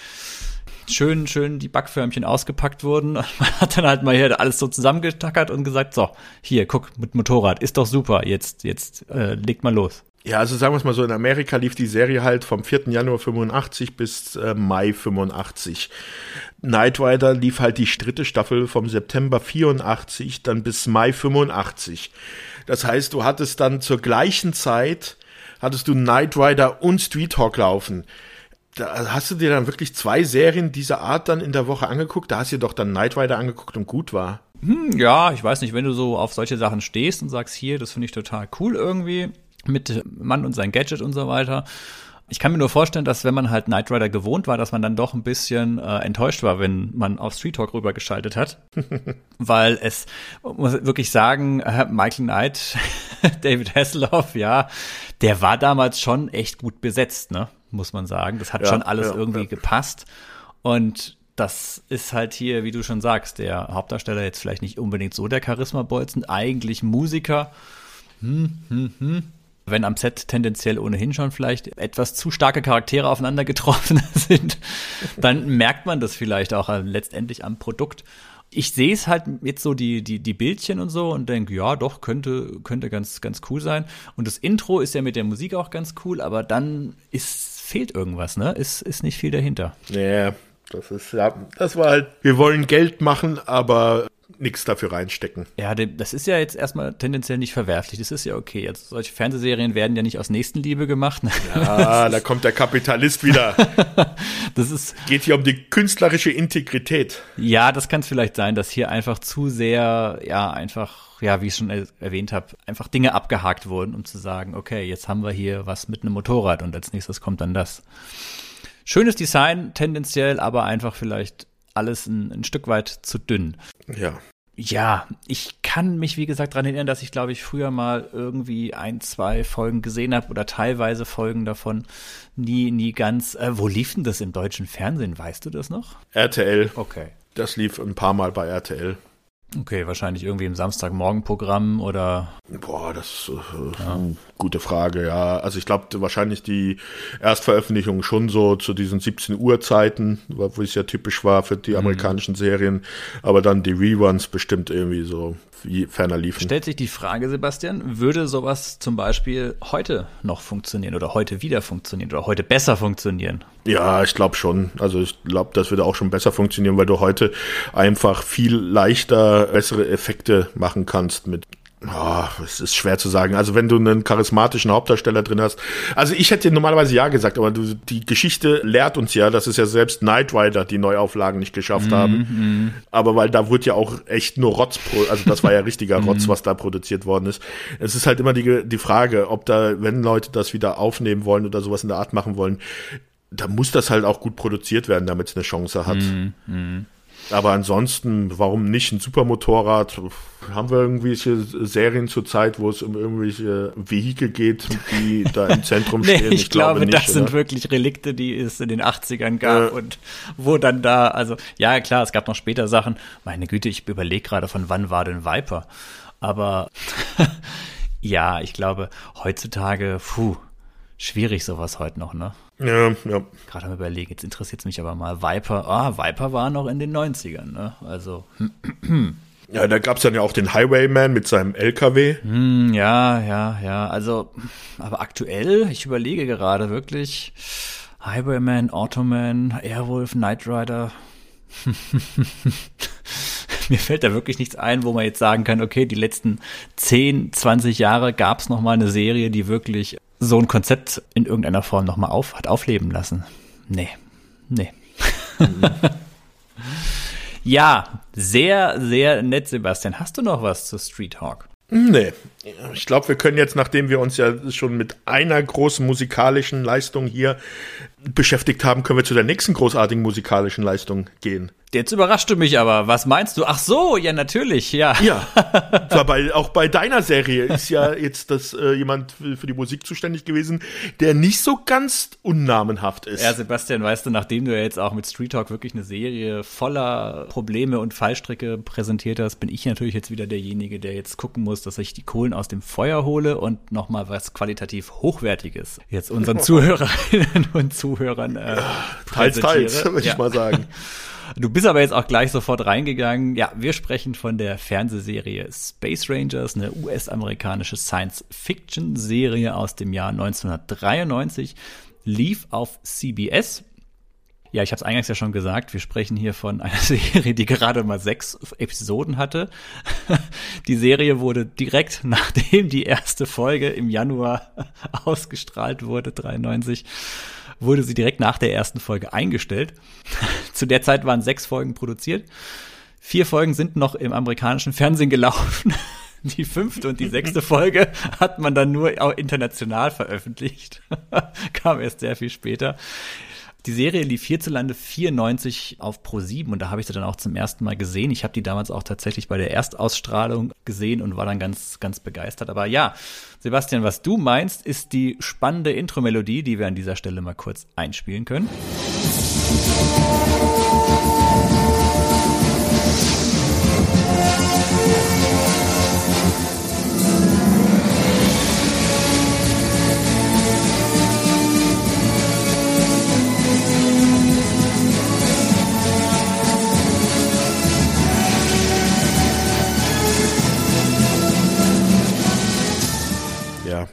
schön, schön die Backförmchen ausgepackt wurden. Man hat dann halt mal hier alles so zusammengetackert und gesagt, so, hier, guck, mit Motorrad, ist doch super, jetzt, jetzt äh, legt mal los. Ja, also sagen wir es mal so, in Amerika lief die Serie halt vom 4. Januar 85 bis äh, Mai 85. Knight Rider lief halt die dritte Staffel vom September 84 dann bis Mai 85. Das heißt, du hattest dann zur gleichen Zeit, hattest du Knight Rider und Street Hawk laufen. Da hast du dir dann wirklich zwei Serien dieser Art dann in der Woche angeguckt? Da hast du dir doch dann Knight Rider angeguckt und gut war. Hm, ja, ich weiß nicht, wenn du so auf solche Sachen stehst und sagst, hier, das finde ich total cool irgendwie, mit Mann und sein Gadget und so weiter. Ich kann mir nur vorstellen, dass wenn man halt Knight Rider gewohnt war, dass man dann doch ein bisschen äh, enttäuscht war, wenn man auf Street Talk rübergeschaltet hat. Weil es, muss wirklich sagen, äh, Michael Knight, David Hasselhoff, ja, der war damals schon echt gut besetzt, ne? Muss man sagen. Das hat Ja, schon alles ja, irgendwie ja. gepasst. Und das ist halt hier, wie du schon sagst, der Hauptdarsteller jetzt vielleicht nicht unbedingt so der Charisma-Bolzen, eigentlich Musiker. Hm, hm, hm. Wenn am Set tendenziell ohnehin schon vielleicht etwas zu starke Charaktere aufeinander getroffen sind, dann merkt man das vielleicht auch äh, letztendlich am Produkt. Ich sehe es halt jetzt so die, die, die Bildchen und so und denke, ja, doch, könnte, könnte ganz, ganz cool sein. Und das Intro ist ja mit der Musik auch ganz cool, aber dann ist, fehlt irgendwas, ne? Ist, ist nicht viel dahinter. Ja, das ist, ja, das war halt, wir wollen Geld machen, aber nichts dafür reinstecken. Ja, das ist ja jetzt erstmal tendenziell nicht verwerflich. Das ist ja okay. Jetzt solche Fernsehserien werden ja nicht aus Nächstenliebe gemacht. ne? Ah, da kommt der Kapitalist wieder. Das ist Geht hier um die künstlerische Integrität. ja, das kann es vielleicht sein, dass hier einfach zu sehr, ja, einfach, ja, wie ich schon er erwähnt habe, einfach Dinge abgehakt wurden, um zu sagen, okay, jetzt haben wir hier was mit einem Motorrad und als nächstes kommt dann das. Schönes Design tendenziell, aber einfach vielleicht alles ein, ein Stück weit zu dünn. Ja. Ja, ich kann mich, wie gesagt, daran erinnern, dass ich, glaube ich, früher mal irgendwie ein, zwei Folgen gesehen habe oder teilweise Folgen davon. Nie, nie ganz. Äh, wo lief denn das im deutschen Fernsehen? Weißt du das noch? RTL, Okay. das lief ein paar Mal bei RTL. Okay, wahrscheinlich irgendwie im Samstagmorgenprogramm oder. Boah, das ist äh, gute Frage, ja. Also ich glaube wahrscheinlich die Erstveröffentlichung schon so zu diesen 17 Uhr Zeiten, wo es ja typisch war für die amerikanischen Serien, aber dann die Reruns bestimmt irgendwie so wie ferner liefen. Stellt sich die Frage, Sebastian, würde sowas zum Beispiel heute noch funktionieren oder heute wieder funktionieren oder heute besser funktionieren? Ja, ich glaube schon. Also ich glaube, das würde auch schon besser funktionieren, weil du heute einfach viel leichter bessere Effekte machen kannst mit Ah, es ist schwer zu sagen. Also wenn du einen charismatischen Hauptdarsteller drin hast. Also ich hätte normalerweise ja gesagt, aber du, die Geschichte lehrt uns ja, dass es ja selbst Knight Rider die Neuauflagen nicht geschafft haben. Aber weil da wurde ja auch echt nur Rotz, also das war ja richtiger Rotz, was da produziert worden ist. Es ist halt immer die, die Frage, ob da, wenn Leute das wieder aufnehmen wollen oder sowas in der Art machen wollen, da muss das halt auch gut produziert werden, damit es eine Chance hat. Aber ansonsten, warum nicht ein Supermotorrad? Haben wir irgendwelche Serien zurzeit, wo es um irgendwelche Vehikel geht, die da im Zentrum Nee, stehen? ich, glaube, nicht, das sind oder? wirklich Relikte, die es in den 80ern gab Ja. und wo dann da, also ja klar, es gab noch später Sachen. Meine Güte, ich überlege gerade, von wann war denn Viper? Aber ja, ich glaube, heutzutage, puh, schwierig sowas heute noch, ne? Ja, ja. Gerade am überlegen, jetzt interessiert es mich aber mal. Viper, ah, Viper war noch in den 90ern, ne? Also, Ja, da gab's dann ja auch den Highwayman mit seinem LKW. hm, ja, ja, ja. Also, aber aktuell, ich überlege gerade wirklich, Highwayman, Automan, Airwolf, Knight Rider. Mir fällt da wirklich nichts ein, wo man jetzt sagen kann, okay, die letzten 10, 20 Jahre gab es noch mal eine Serie, die wirklich so ein Konzept in irgendeiner Form noch mal auf, hat aufleben lassen. Nee, nee. ja, sehr, sehr nett, Sebastian. Hast du noch was zu Street Hawk? Nee. Ich glaube, wir können jetzt, nachdem wir uns ja schon mit einer großen musikalischen Leistung hier beschäftigt haben, können wir zu der nächsten großartigen musikalischen Leistung gehen. Jetzt überrascht du mich aber. Was meinst du? Ach so, ja, natürlich, ja. Ja. Zwar bei, auch bei deiner Serie ist ja jetzt das äh, jemand für, die Musik zuständig gewesen, der nicht so ganz unnamenhaft ist. Ja, Sebastian, weißt du, nachdem du ja jetzt auch mit Street Talk wirklich eine Serie voller Probleme und Fallstricke präsentiert hast, bin ich natürlich jetzt wieder derjenige, der jetzt gucken muss, dass ich die Kohlen aus dem Feuer hole und nochmal was qualitativ Hochwertiges jetzt unseren Zuhörerinnen und Zuhörern äh, teils, teils, würde ja. ich mal sagen. Du bist aber jetzt auch gleich sofort reingegangen. Ja, wir sprechen von der Fernsehserie Space Rangers, eine US-amerikanische Science-Fiction-Serie aus dem Jahr 1993. Lief auf CBS. Ja, ich habe es eingangs ja schon gesagt, wir sprechen hier von einer Serie, die gerade mal sechs Episoden hatte. Die Serie wurde direkt nachdem die erste Folge im Januar ausgestrahlt wurde, 93, wurde sie direkt nach der ersten Folge eingestellt. Zu der Zeit waren sechs Folgen produziert. Vier Folgen sind noch im amerikanischen Fernsehen gelaufen. Die fünfte und die sechste Folge hat man dann nur auch international veröffentlicht. Kam erst sehr viel später. Die Serie lief hierzulande 94 auf Pro 7 und da habe ich sie dann auch zum ersten Mal gesehen. Ich habe die damals auch tatsächlich bei der Erstausstrahlung gesehen und war dann ganz, ganz begeistert. Aber ja, Sebastian, was du meinst, ist die spannende Intro-Melodie, die wir an dieser Stelle mal kurz einspielen können.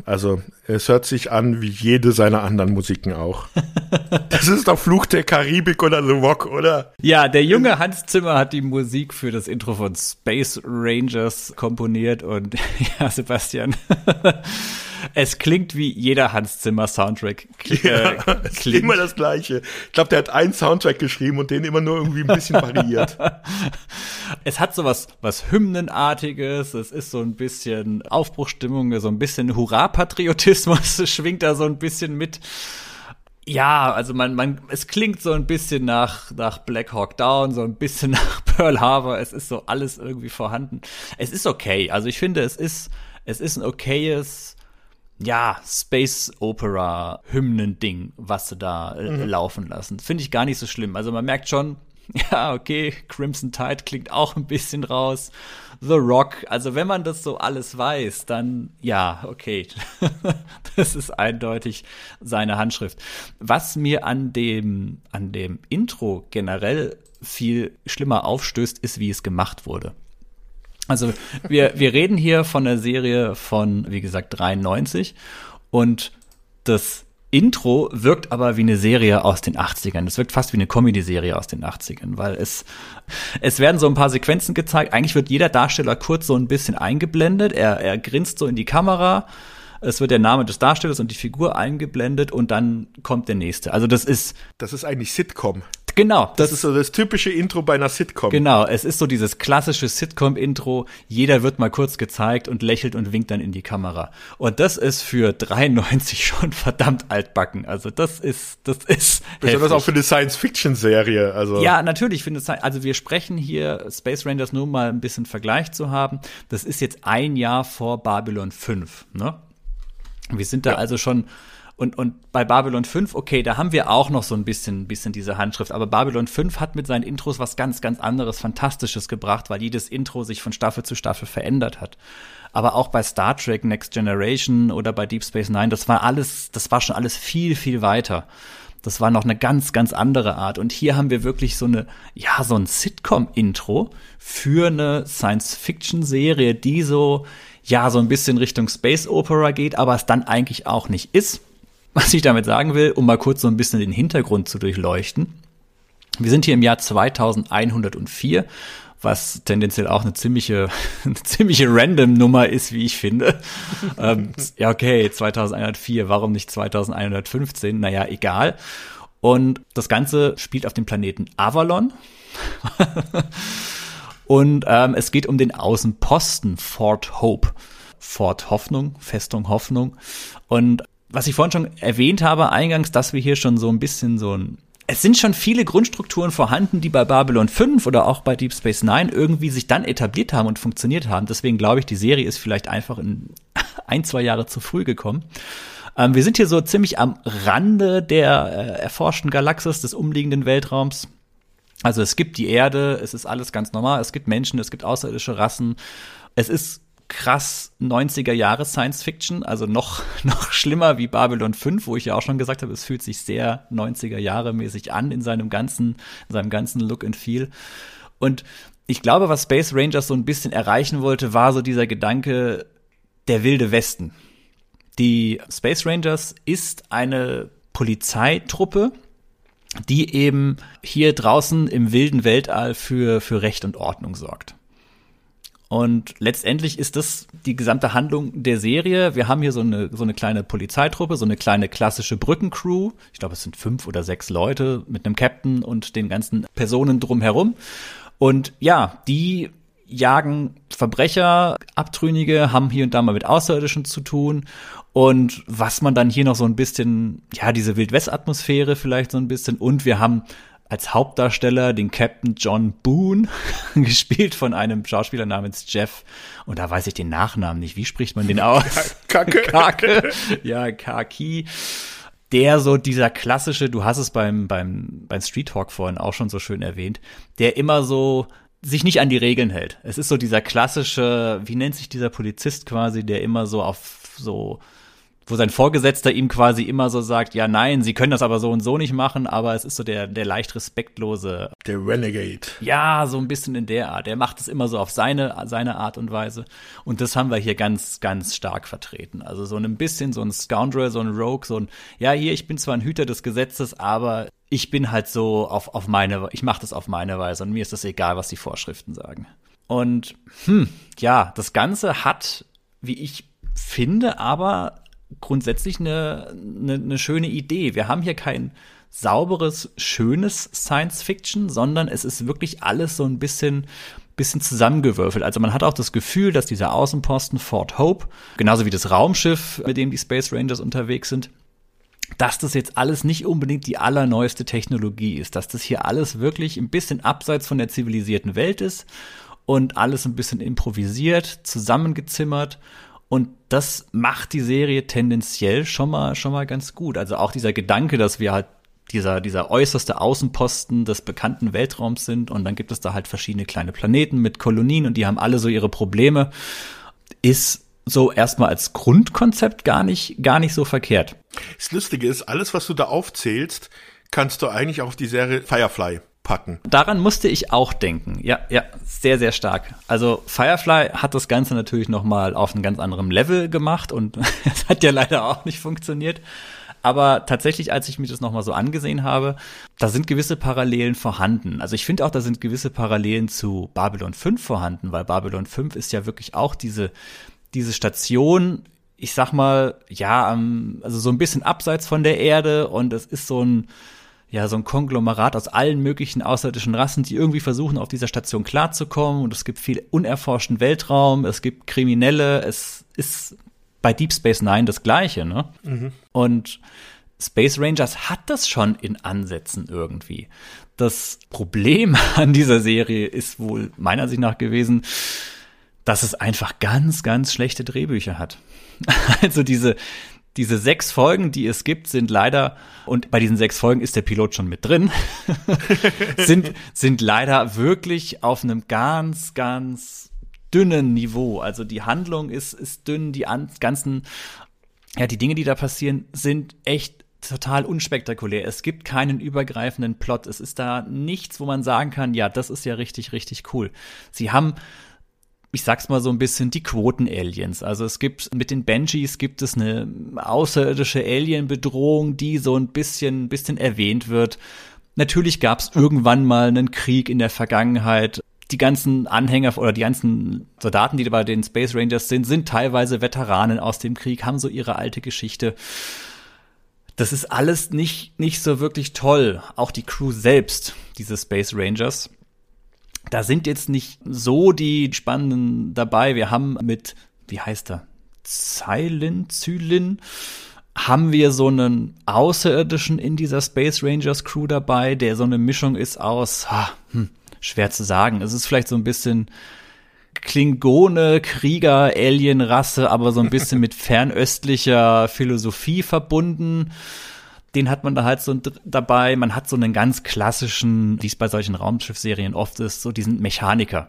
Also es hört sich an wie jede seiner anderen Musiken auch. das ist doch Fluch der Karibik oder The Rock, oder? Ja, der junge Hans Zimmer hat die Musik für das Intro von Space Rangers komponiert und ja, Sebastian. Es klingt wie jeder Hans Zimmer Soundtrack. Äh, ja, es klingt immer das gleiche. Ich glaube, der hat einen Soundtrack geschrieben und den immer nur irgendwie ein bisschen variiert. es hat so was, was Hymnenartiges, es ist so ein bisschen Aufbruchstimmung, so ein bisschen Hurra-Patriotismus schwingt da so ein bisschen mit. Ja, also man, man, es klingt so ein bisschen nach, nach Black Hawk Down, so ein bisschen nach Pearl Harbor. Es ist so alles irgendwie vorhanden. Es ist okay. Also ich finde, es ist, es ist ein okayes, ja, Space Opera Hymnen-Ding, was sie da äh, mhm. laufen lassen. Finde ich gar nicht so schlimm. Also man merkt schon, ja, okay, Crimson Tide klingt auch ein bisschen raus. The Rock, also wenn man das so alles weiß, dann ja, okay. das ist eindeutig seine Handschrift. Was mir an dem, an dem Intro generell viel schlimmer aufstößt, ist, wie es gemacht wurde. Also wir, wir reden hier von der Serie von, wie gesagt, 93 und das Intro wirkt aber wie eine Serie aus den 80ern. Es wirkt fast wie eine Comedy-Serie aus den 80ern, weil es, es werden so ein paar Sequenzen gezeigt. Eigentlich wird jeder Darsteller kurz so ein bisschen eingeblendet. Er, er grinst so in die Kamera. Es wird der Name des Darstellers und die Figur eingeblendet und dann kommt der nächste. Also das ist. Das ist eigentlich Sitcom. Genau. Das, das, ist so das typische Intro bei einer Sitcom. Genau, es ist so dieses klassische Sitcom-Intro. Jeder wird mal kurz gezeigt und lächelt und winkt dann in die Kamera. Und das ist für 93 schon verdammt altbacken. Also das ist, das ist. Besonders auch für eine Science-Fiction-Serie. Also. Ja, natürlich finde ich, also wir sprechen hier Space Rangers nur mal ein bisschen Vergleich zu haben. Das ist jetzt ein Jahr vor Babylon 5, ne? Wir sind da ja. also schon und, und bei Babylon 5, okay, da haben wir auch noch so ein bisschen, bisschen diese Handschrift. Aber Babylon 5 hat mit seinen Intros was ganz, ganz anderes, Fantastisches gebracht, weil jedes Intro sich von Staffel zu Staffel verändert hat. Aber auch bei Star Trek Next Generation oder bei Deep Space Nine, das war alles, das war schon alles viel, viel weiter. Das war noch eine ganz, ganz andere Art. Und hier haben wir wirklich so eine, ja, so ein Sitcom-Intro für eine Science-Fiction-Serie, die so, ja, so ein bisschen Richtung Space Opera geht, aber es dann eigentlich auch nicht ist. Was ich damit sagen will, um mal kurz so ein bisschen den Hintergrund zu durchleuchten. Wir sind hier im Jahr 2104, was tendenziell auch eine ziemliche, eine ziemliche random Nummer ist, wie ich finde. ähm, ja, okay, 2104, warum nicht 2115? Naja, egal. Und das Ganze spielt auf dem Planeten Avalon. Und ähm, es geht um den Außenposten Fort Hope. Fort Hoffnung, Festung Hoffnung. Und was ich vorhin schon erwähnt habe, eingangs, dass wir hier schon so ein bisschen so ein es sind schon viele Grundstrukturen vorhanden, die bei Babylon 5 oder auch bei Deep Space Nine irgendwie sich dann etabliert haben und funktioniert haben. Deswegen glaube ich, die Serie ist vielleicht einfach in ein, zwei Jahre zu früh gekommen. Ähm, wir sind hier so ziemlich am Rande der äh, erforschten Galaxis des umliegenden Weltraums. Also es gibt die Erde, es ist alles ganz normal, es gibt Menschen, es gibt außerirdische Rassen. Es ist krass 90er Jahre Science Fiction, also noch, noch schlimmer wie Babylon 5, wo ich ja auch schon gesagt habe, es fühlt sich sehr 90er Jahre mäßig an in seinem ganzen, in seinem ganzen Look and Feel. Und ich glaube, was Space Rangers so ein bisschen erreichen wollte, war so dieser Gedanke der wilde Westen. Die Space Rangers ist eine Polizeitruppe, die eben hier draußen im wilden Weltall für, für Recht und Ordnung sorgt. Und letztendlich ist das die gesamte Handlung der Serie. Wir haben hier so eine, so eine kleine Polizeitruppe, so eine kleine klassische Brückencrew. Ich glaube, es sind fünf oder sechs Leute mit einem Captain und den ganzen Personen drumherum. Und ja, die jagen Verbrecher, Abtrünnige, haben hier und da mal mit Außerirdischen zu tun. Und was man dann hier noch so ein bisschen, ja, diese Wildwest-Atmosphäre vielleicht so ein bisschen. Und wir haben als Hauptdarsteller den Captain John Boone, gespielt von einem Schauspieler namens Jeff. Und da weiß ich den Nachnamen nicht. Wie spricht man den aus? Kacke. Kacke. Ja, Kaki. Der so dieser klassische, du hast es beim, beim, beim Street Talk vorhin auch schon so schön erwähnt, der immer so sich nicht an die Regeln hält. Es ist so dieser klassische, wie nennt sich dieser Polizist quasi, der immer so auf so wo sein Vorgesetzter ihm quasi immer so sagt, ja, nein, sie können das aber so und so nicht machen, aber es ist so der, der leicht respektlose. Der Renegade. Ja, so ein bisschen in der Art. Er macht es immer so auf seine, seine Art und Weise. Und das haben wir hier ganz, ganz stark vertreten. Also so ein bisschen so ein Scoundrel, so ein Rogue, so ein, ja, hier, ich bin zwar ein Hüter des Gesetzes, aber ich bin halt so auf, auf meine, ich mache das auf meine Weise und mir ist das egal, was die Vorschriften sagen. Und, hm, ja, das Ganze hat, wie ich finde, aber grundsätzlich eine, eine, eine schöne Idee. Wir haben hier kein sauberes, schönes Science Fiction, sondern es ist wirklich alles so ein bisschen bisschen zusammengewürfelt. Also man hat auch das Gefühl, dass dieser Außenposten Fort Hope, genauso wie das Raumschiff, mit dem die Space Rangers unterwegs sind, dass das jetzt alles nicht unbedingt die allerneueste Technologie ist, dass das hier alles wirklich ein bisschen abseits von der zivilisierten Welt ist und alles ein bisschen improvisiert, zusammengezimmert und das macht die Serie tendenziell schon mal, schon mal ganz gut. Also auch dieser Gedanke, dass wir halt dieser, dieser äußerste Außenposten des bekannten Weltraums sind und dann gibt es da halt verschiedene kleine Planeten mit Kolonien und die haben alle so ihre Probleme, ist so erstmal als Grundkonzept gar nicht, gar nicht so verkehrt. Das Lustige ist, alles, was du da aufzählst, kannst du eigentlich auf die Serie Firefly packen. Daran musste ich auch denken. Ja, ja, sehr, sehr stark. Also Firefly hat das Ganze natürlich noch mal auf einem ganz anderen Level gemacht und es hat ja leider auch nicht funktioniert. Aber tatsächlich, als ich mir das nochmal so angesehen habe, da sind gewisse Parallelen vorhanden. Also ich finde auch, da sind gewisse Parallelen zu Babylon 5 vorhanden, weil Babylon 5 ist ja wirklich auch diese, diese Station, ich sag mal, ja, also so ein bisschen abseits von der Erde und es ist so ein, ja so ein Konglomerat aus allen möglichen außerirdischen Rassen, die irgendwie versuchen, auf dieser Station klarzukommen. Und es gibt viel unerforschten Weltraum, es gibt Kriminelle, es ist bei Deep Space Nine das Gleiche, ne? Mhm. Und Space Rangers hat das schon in Ansätzen irgendwie. Das Problem an dieser Serie ist wohl meiner Sicht nach gewesen, dass es einfach ganz, ganz schlechte Drehbücher hat. Also diese, diese sechs Folgen, die es gibt, sind leider, und bei diesen sechs Folgen ist der Pilot schon mit drin, sind, sind leider wirklich auf einem ganz, ganz dünnen Niveau. Also die Handlung ist, ist dünn, die an, ganzen, ja, die Dinge, die da passieren, sind echt total unspektakulär. Es gibt keinen übergreifenden Plot. Es ist da nichts, wo man sagen kann, ja, das ist ja richtig, richtig cool. Sie haben ich sag's mal so ein bisschen, die Quoten-Aliens. Also es gibt mit den Banshees gibt es eine außerirdische Alien-Bedrohung, die so ein bisschen, bisschen erwähnt wird. Natürlich gab's irgendwann mal einen Krieg in der Vergangenheit. Die ganzen Anhänger oder die ganzen Soldaten, die bei den Space Rangers sind, sind teilweise Veteranen aus dem Krieg, haben so ihre alte Geschichte. Das ist alles nicht, nicht so wirklich toll. Auch die Crew selbst, diese Space Rangers da sind jetzt nicht so die spannenden dabei. Wir haben mit, wie heißt er? Zylin, Zylin, haben wir so einen Außerirdischen in dieser Space Rangers Crew dabei, der so eine Mischung ist aus, ha, hm, schwer zu sagen. Es ist vielleicht so ein bisschen Klingone, Krieger, Alienrasse, aber so ein bisschen mit fernöstlicher Philosophie verbunden. Den hat man da halt so dabei. Man hat so einen ganz klassischen, wie es bei solchen Raumschiffserien oft ist, so diesen Mechaniker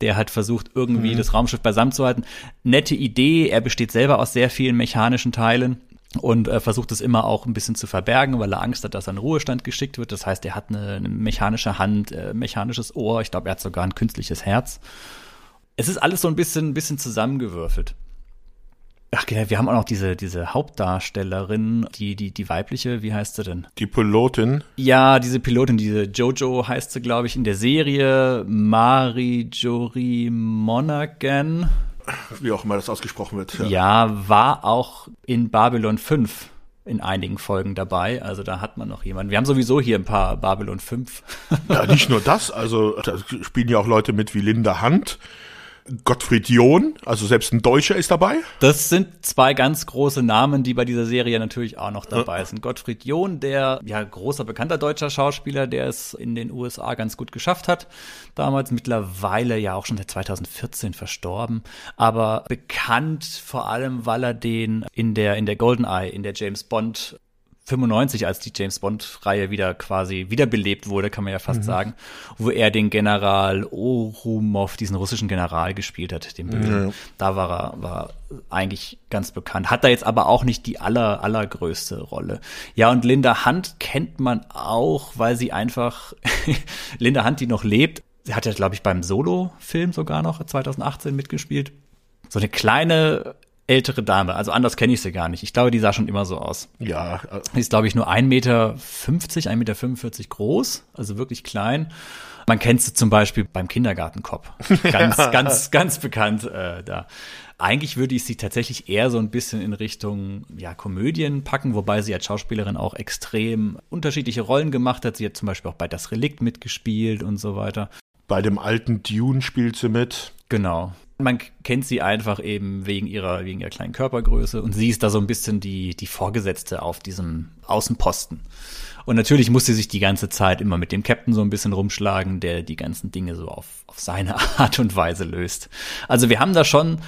der halt versucht, irgendwie mhm. das Raumschiff beisammen zu halten. Nette Idee, er besteht selber aus sehr vielen mechanischen Teilen und äh, versucht es immer auch ein bisschen zu verbergen, weil er Angst hat, dass er in Ruhestand geschickt wird. Das heißt, er hat eine, eine mechanische Hand, äh, mechanisches Ohr, ich glaube, er hat sogar ein künstliches Herz. Es ist alles so ein bisschen, ein bisschen zusammengewürfelt. Ach genau, wir haben auch noch diese, diese Hauptdarstellerin, die, die, die weibliche, wie heißt sie denn? Die Pilotin. Ja, diese Pilotin, diese Jojo heißt sie, glaube ich, in der Serie Marijori Monaghan. Wie auch immer das ausgesprochen wird. Ja. ja, war auch in Babylon 5 in einigen Folgen dabei. Also da hat man noch jemanden. Wir haben sowieso hier ein paar Babylon 5. Ja, nicht nur das. Also da spielen ja auch Leute mit wie Linda Hunt Gottfried John, also selbst ein Deutscher ist dabei. Das sind zwei ganz große Namen, die bei dieser Serie natürlich auch noch dabei sind. Gottfried John, der ja großer bekannter deutscher Schauspieler, der es in den USA ganz gut geschafft hat. Damals mittlerweile ja auch schon seit 2014 verstorben, aber bekannt vor allem, weil er den in der in der Goldeneye, in der James Bond 95, als die James Bond-Reihe wieder quasi wiederbelebt wurde, kann man ja fast mhm. sagen, wo er den General Orumov, diesen russischen General, gespielt hat, den Bösen. Ja. Da war er, war eigentlich ganz bekannt. Hat da jetzt aber auch nicht die aller, allergrößte Rolle. Ja, und Linda Hunt kennt man auch, weil sie einfach, Linda Hunt, die noch lebt, sie hat ja, glaube ich, beim Solo-Film sogar noch 2018 mitgespielt. So eine kleine ältere Dame. Also anders kenne ich sie gar nicht. Ich glaube, die sah schon immer so aus. Ja. Die ist, glaube ich, nur 1,50 Meter, 1,45 Meter groß, also wirklich klein. Man kennt sie zum Beispiel beim Kindergartenkopf. Ganz, ganz, ganz bekannt äh, da. Eigentlich würde ich sie tatsächlich eher so ein bisschen in Richtung ja, Komödien packen, wobei sie als Schauspielerin auch extrem unterschiedliche Rollen gemacht hat. Sie hat zum Beispiel auch bei Das Relikt mitgespielt und so weiter. Bei dem alten Dune spielt sie mit. Genau. Man kennt sie einfach eben wegen ihrer, wegen ihrer kleinen Körpergröße und sie ist da so ein bisschen die, die Vorgesetzte auf diesem Außenposten. Und natürlich muss sie sich die ganze Zeit immer mit dem Captain so ein bisschen rumschlagen, der die ganzen Dinge so auf, auf seine Art und Weise löst. Also wir haben da schon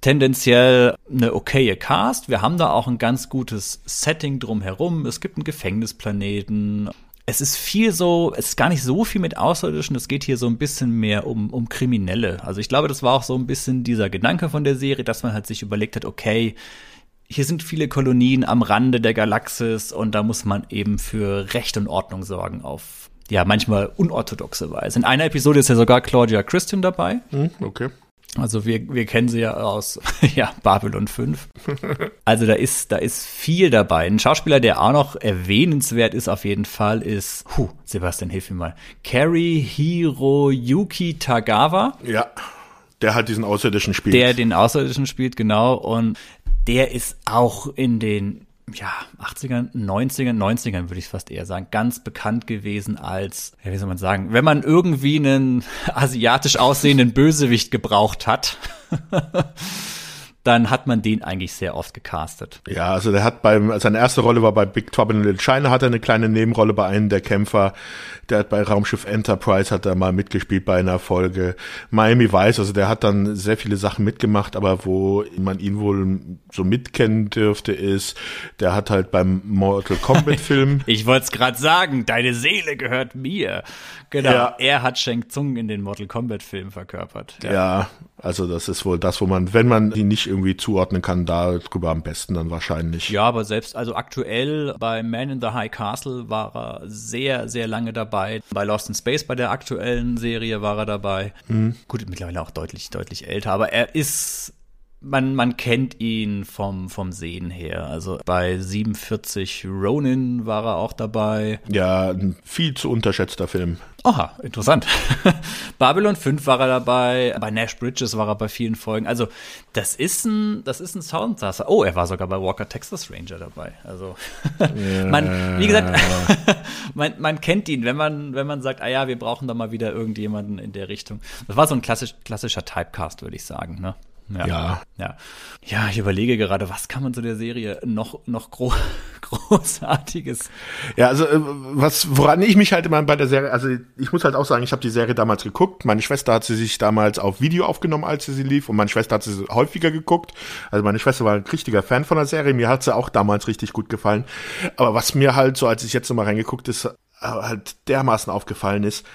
tendenziell eine okaye Cast. Wir haben da auch ein ganz gutes Setting drumherum. Es gibt einen Gefängnisplaneten es ist viel so, es ist gar nicht so viel mit Außerirdischen, es geht hier so ein bisschen mehr um, um Kriminelle. Also ich glaube, das war auch so ein bisschen dieser Gedanke von der Serie, dass man halt sich überlegt hat, okay, hier sind viele Kolonien am Rande der Galaxis und da muss man eben für Recht und Ordnung sorgen auf ja, manchmal unorthodoxe Weise. In einer Episode ist ja sogar Claudia Christian dabei. Hm, okay. Also wir, wir kennen sie ja aus ja, Babylon 5. Also da ist, da ist viel dabei. Ein Schauspieler, der auch noch erwähnenswert ist auf jeden Fall, ist, huh, Sebastian, hilf mir mal. Kari Hiroyuki Tagawa. Ja, der hat diesen Außerirdischen spielt. Der den Außerirdischen spielt, genau. Und der ist auch in den ja, 80ern, 90ern, 90ern würde ich fast eher sagen, ganz bekannt gewesen als, ja, wie soll man sagen, wenn man irgendwie einen asiatisch aussehenden Bösewicht gebraucht hat. dann hat man den eigentlich sehr oft gecastet. Ja, also der hat beim, seine erste Rolle war bei Big Trouble in Little China, hat er eine kleine Nebenrolle bei einem der Kämpfer. Der hat bei Raumschiff Enterprise hat er mal mitgespielt bei einer Folge. Miami Vice, also der hat dann sehr viele Sachen mitgemacht, aber wo man ihn wohl so mitkennen dürfte, ist, der hat halt beim Mortal Kombat Film. ich wollte es gerade sagen, deine Seele gehört mir. Genau. Ja. Er hat Shang Tsung in den Mortal Kombat Film verkörpert. Ja. ja, also das ist wohl das, wo man, wenn man ihn nicht irgendwie zuordnen kann, darüber am besten dann wahrscheinlich. Ja, aber selbst, also aktuell bei Man in the High Castle war er sehr, sehr lange dabei. Bei Lost in Space, bei der aktuellen Serie war er dabei. Mhm. Gut, mittlerweile auch deutlich, deutlich älter, aber er ist man, man kennt ihn vom, vom Sehen her. Also bei 47 Ronin war er auch dabei. Ja, ein viel zu unterschätzter Film. Aha, interessant. Babylon 5 war er dabei, bei Nash Bridges war er bei vielen Folgen. Also, das ist ein, das ist ein Soundsasser. Oh, er war sogar bei Walker Texas Ranger dabei. Also, man, wie gesagt, man, man kennt ihn, wenn man, wenn man sagt, ah ja, wir brauchen da mal wieder irgendjemanden in der Richtung. Das war so ein klassisch, klassischer Typecast, würde ich sagen, ne? Ja. ja. Ja. Ja, ich überlege gerade, was kann man zu der Serie noch, noch gro großartiges. Ja, also äh, was, woran ich mich halt immer bei der Serie, also ich muss halt auch sagen, ich habe die Serie damals geguckt. Meine Schwester hat sie sich damals auf Video aufgenommen, als sie sie lief, und meine Schwester hat sie häufiger geguckt. Also meine Schwester war ein richtiger Fan von der Serie. Mir hat sie auch damals richtig gut gefallen. Aber was mir halt so, als ich jetzt nochmal reingeguckt ist, äh, halt dermaßen aufgefallen ist,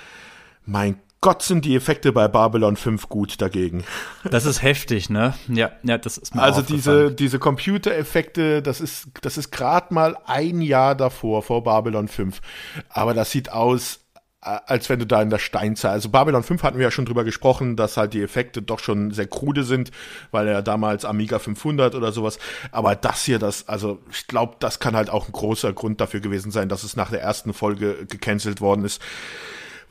mein Gott sind die Effekte bei Babylon 5 gut dagegen. Das ist heftig, ne? Ja, ja, das ist mir Also diese diese Computereffekte, das ist das ist gerade mal ein Jahr davor vor Babylon 5, aber das sieht aus als wenn du da in der Steinzeit, also Babylon 5 hatten wir ja schon drüber gesprochen, dass halt die Effekte doch schon sehr krude sind, weil er damals Amiga 500 oder sowas, aber das hier, das, also ich glaube, das kann halt auch ein großer Grund dafür gewesen sein, dass es nach der ersten Folge gecancelt worden ist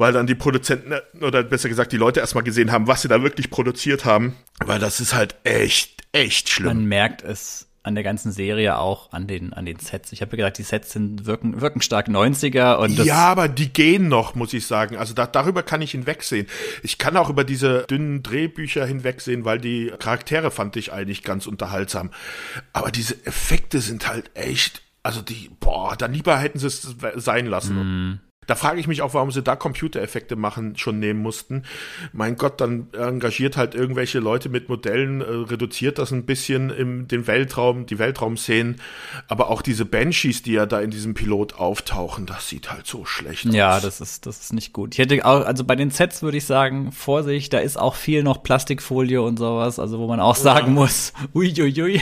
weil dann die Produzenten oder besser gesagt die Leute erstmal gesehen haben, was sie da wirklich produziert haben, weil das ist halt echt, echt schlimm. Man merkt es an der ganzen Serie auch an den an den Sets. Ich habe ja gesagt, die Sets sind wirken wirken stark 90er und Ja, aber die gehen noch, muss ich sagen. Also da, darüber kann ich hinwegsehen. Ich kann auch über diese dünnen Drehbücher hinwegsehen, weil die Charaktere fand ich eigentlich ganz unterhaltsam. Aber diese Effekte sind halt echt also die, boah, dann lieber hätten sie es sein lassen. Mm. Da frage ich mich auch, warum sie da Computereffekte machen schon nehmen mussten. Mein Gott, dann engagiert halt irgendwelche Leute mit Modellen, äh, reduziert das ein bisschen im den Weltraum, die Weltraumszenen, aber auch diese Banshees, die ja da in diesem Pilot auftauchen, das sieht halt so schlecht aus. Ja, das ist das ist nicht gut. Ich hätte auch also bei den Sets würde ich sagen, Vorsicht, da ist auch viel noch Plastikfolie und sowas, also wo man auch sagen ja. muss, uiuiui. Ui, ui.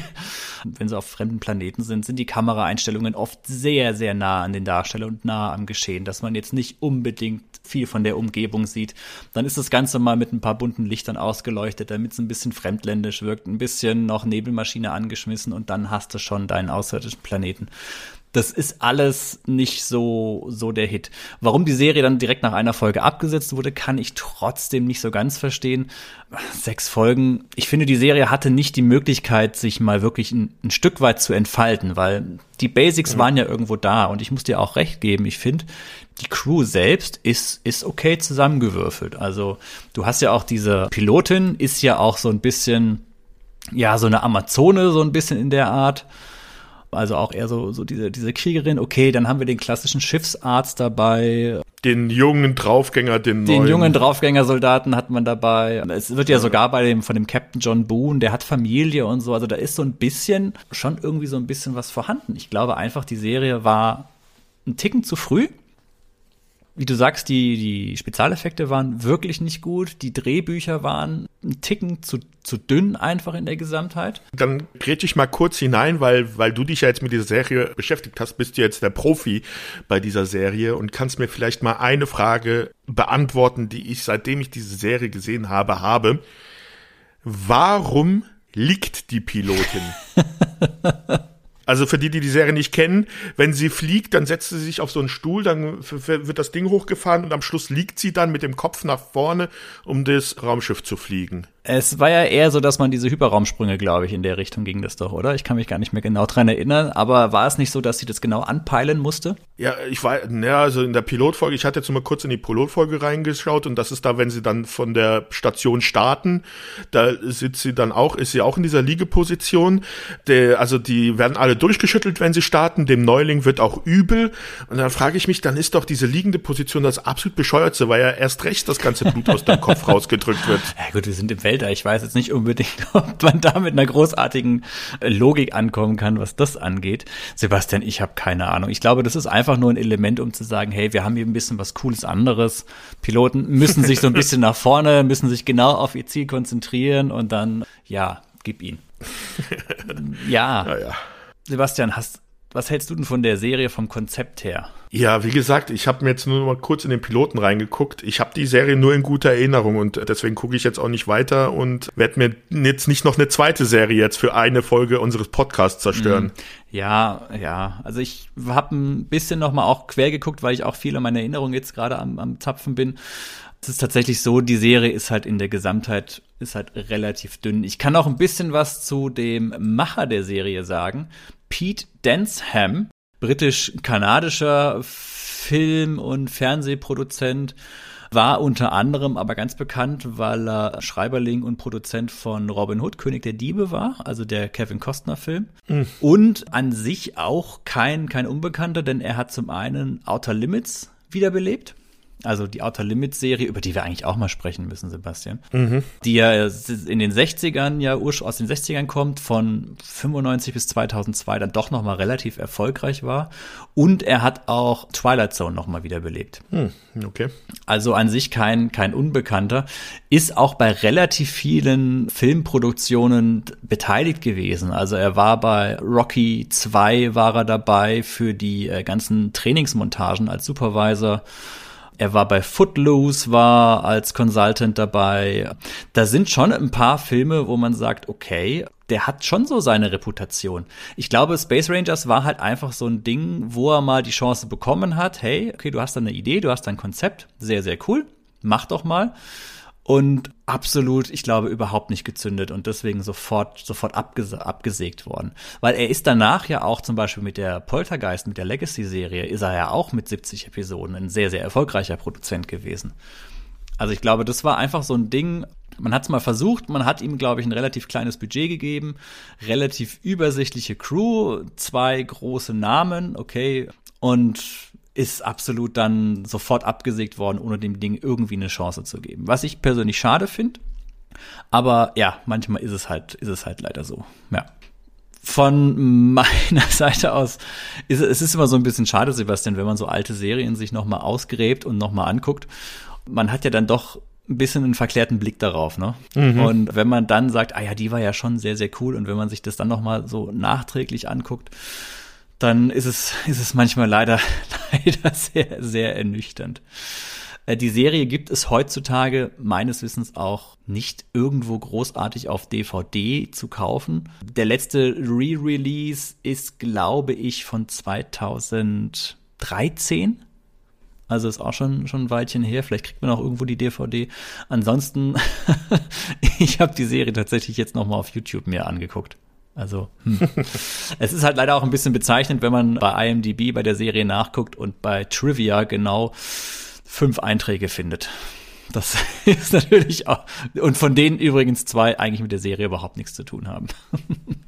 Wenn sie auf fremden Planeten sind, sind die Kameraeinstellungen oft sehr sehr nah an den Darsteller und nah am Geschehen, dass man man jetzt nicht unbedingt viel von der Umgebung sieht. Dann ist das Ganze mal mit ein paar bunten Lichtern ausgeleuchtet, damit es ein bisschen fremdländisch wirkt, ein bisschen noch Nebelmaschine angeschmissen und dann hast du schon deinen außerirdischen Planeten das ist alles nicht so, so der Hit. Warum die Serie dann direkt nach einer Folge abgesetzt wurde, kann ich trotzdem nicht so ganz verstehen. Sechs Folgen. Ich finde, die Serie hatte nicht die Möglichkeit, sich mal wirklich ein, ein Stück weit zu entfalten, weil die Basics mhm. waren ja irgendwo da und ich muss dir auch recht geben. Ich finde, die Crew selbst ist, ist okay zusammengewürfelt. Also, du hast ja auch diese Pilotin, ist ja auch so ein bisschen, ja, so eine Amazone, so ein bisschen in der Art also auch eher so, so diese, diese Kriegerin. Okay, dann haben wir den klassischen Schiffsarzt dabei. Den jungen Draufgänger, den, den neuen. jungen Draufgängersoldaten hat man dabei. Es wird ja, ja sogar bei dem, von dem Captain John Boone, der hat Familie und so. Also da ist so ein bisschen, schon irgendwie so ein bisschen was vorhanden. Ich glaube einfach, die Serie war ein Ticken zu früh wie du sagst, die, die Spezialeffekte waren wirklich nicht gut. Die Drehbücher waren ein Ticken zu, zu dünn einfach in der Gesamtheit. Dann grätsch ich mal kurz hinein, weil, weil du dich ja jetzt mit dieser Serie beschäftigt hast, bist du jetzt der Profi bei dieser Serie und kannst mir vielleicht mal eine Frage beantworten, die ich, seitdem ich diese Serie gesehen habe, habe. Warum liegt die Pilotin? Also für die, die die Serie nicht kennen, wenn sie fliegt, dann setzt sie sich auf so einen Stuhl, dann wird das Ding hochgefahren und am Schluss liegt sie dann mit dem Kopf nach vorne, um das Raumschiff zu fliegen. Es war ja eher so, dass man diese Hyperraumsprünge, glaube ich, in der Richtung ging das doch, oder? Ich kann mich gar nicht mehr genau dran erinnern, aber war es nicht so, dass sie das genau anpeilen musste? Ja, ich war, naja, also in der Pilotfolge, ich hatte jetzt mal kurz in die Pilotfolge reingeschaut und das ist da, wenn sie dann von der Station starten, da sitzt sie dann auch, ist sie auch in dieser Liegeposition. Der, also die werden alle durchgeschüttelt, wenn sie starten, dem Neuling wird auch übel und dann frage ich mich, dann ist doch diese liegende Position das absolut bescheuertste, weil ja erst recht das ganze Blut aus dem Kopf rausgedrückt wird. Ja gut, wir sind im Feld Felder. Ich weiß jetzt nicht unbedingt, ob man da mit einer großartigen Logik ankommen kann, was das angeht. Sebastian, ich habe keine Ahnung. Ich glaube, das ist einfach nur ein Element, um zu sagen, hey, wir haben hier ein bisschen was Cooles anderes. Piloten müssen sich so ein bisschen nach vorne, müssen sich genau auf ihr Ziel konzentrieren und dann, ja, gib ihn. ja. ja, ja. Sebastian, hast, was hältst du denn von der Serie vom Konzept her? Ja, wie gesagt, ich habe mir jetzt nur mal kurz in den Piloten reingeguckt. Ich habe die Serie nur in guter Erinnerung und deswegen gucke ich jetzt auch nicht weiter und werde mir jetzt nicht noch eine zweite Serie jetzt für eine Folge unseres Podcasts zerstören. Mhm. Ja, ja. Also ich habe ein bisschen noch mal auch quer geguckt, weil ich auch viel in meiner Erinnerung jetzt gerade am, am Zapfen bin. Es ist tatsächlich so, die Serie ist halt in der Gesamtheit ist halt relativ dünn. Ich kann auch ein bisschen was zu dem Macher der Serie sagen. Pete Densham, britisch-kanadischer Film- und Fernsehproduzent, War unter anderem aber ganz bekannt, weil er Schreiberling und Produzent von Robin Hood, König der Diebe war, also der Kevin Costner Film. Mhm. Und an sich auch kein, kein Unbekannter, denn er hat zum einen Outer Limits wiederbelebt also die Outer Limits Serie, über die wir eigentlich auch mal sprechen müssen, Sebastian, mhm. die ja in den 60ern ja aus den 60ern kommt, von 95 bis 2002 dann doch noch mal relativ erfolgreich war und er hat auch Twilight Zone noch mal wiederbelebt. Mhm. Okay. Also an sich kein kein Unbekannter, ist auch bei relativ vielen Filmproduktionen beteiligt gewesen. Also er war bei Rocky 2 war er dabei für die äh, ganzen Trainingsmontagen als Supervisor er war bei Footloose, war als Consultant dabei. Da sind schon ein paar Filme, wo man sagt, okay, der hat schon so seine Reputation. Ich glaube, Space Rangers war halt einfach so ein Ding, wo er mal die Chance bekommen hat, hey, okay, du hast da eine Idee, du hast ein Konzept, sehr, sehr cool, mach doch mal und absolut, ich glaube, überhaupt nicht gezündet und deswegen sofort, sofort abgese abgesägt worden. Weil er ist danach ja auch zum Beispiel mit der Poltergeist, mit der Legacy-Serie, ist er ja auch mit 70 Episoden ein sehr, sehr erfolgreicher Produzent gewesen. Also ich glaube, das war einfach so ein Ding, man hat es mal versucht, man hat ihm, glaube ich, ein relativ kleines Budget gegeben, relativ übersichtliche Crew, zwei große Namen, okay, und ist absolut dann sofort abgesägt worden, ohne dem Ding irgendwie eine Chance zu geben. Was ich persönlich schade finde. Aber ja, manchmal ist es halt, ist es halt leider so. Ja. Von meiner Seite aus ist es ist immer so ein bisschen schade, Sebastian, wenn man so alte Serien sich nochmal ausgräbt und nochmal anguckt. Man hat ja dann doch ein bisschen einen verklärten Blick darauf, ne? Mhm. Und wenn man dann sagt, ah ja, die war ja schon sehr, sehr cool und wenn man sich das dann nochmal so nachträglich anguckt, dann ist es, ist es manchmal leider, leider sehr, sehr ernüchternd. Äh, die Serie gibt es heutzutage meines Wissens auch nicht irgendwo großartig auf DVD zu kaufen. Der letzte Re-Release ist, glaube ich, von 2013. Also ist auch schon, schon ein Weilchen her. Vielleicht kriegt man auch irgendwo die DVD. Ansonsten, ich habe die Serie tatsächlich jetzt noch mal auf YouTube mir angeguckt. Also, hm. es ist halt leider auch ein bisschen bezeichnend, wenn man bei IMDb bei der Serie nachguckt und bei Trivia genau fünf Einträge findet. Das ist natürlich auch, und von denen übrigens zwei eigentlich mit der Serie überhaupt nichts zu tun haben.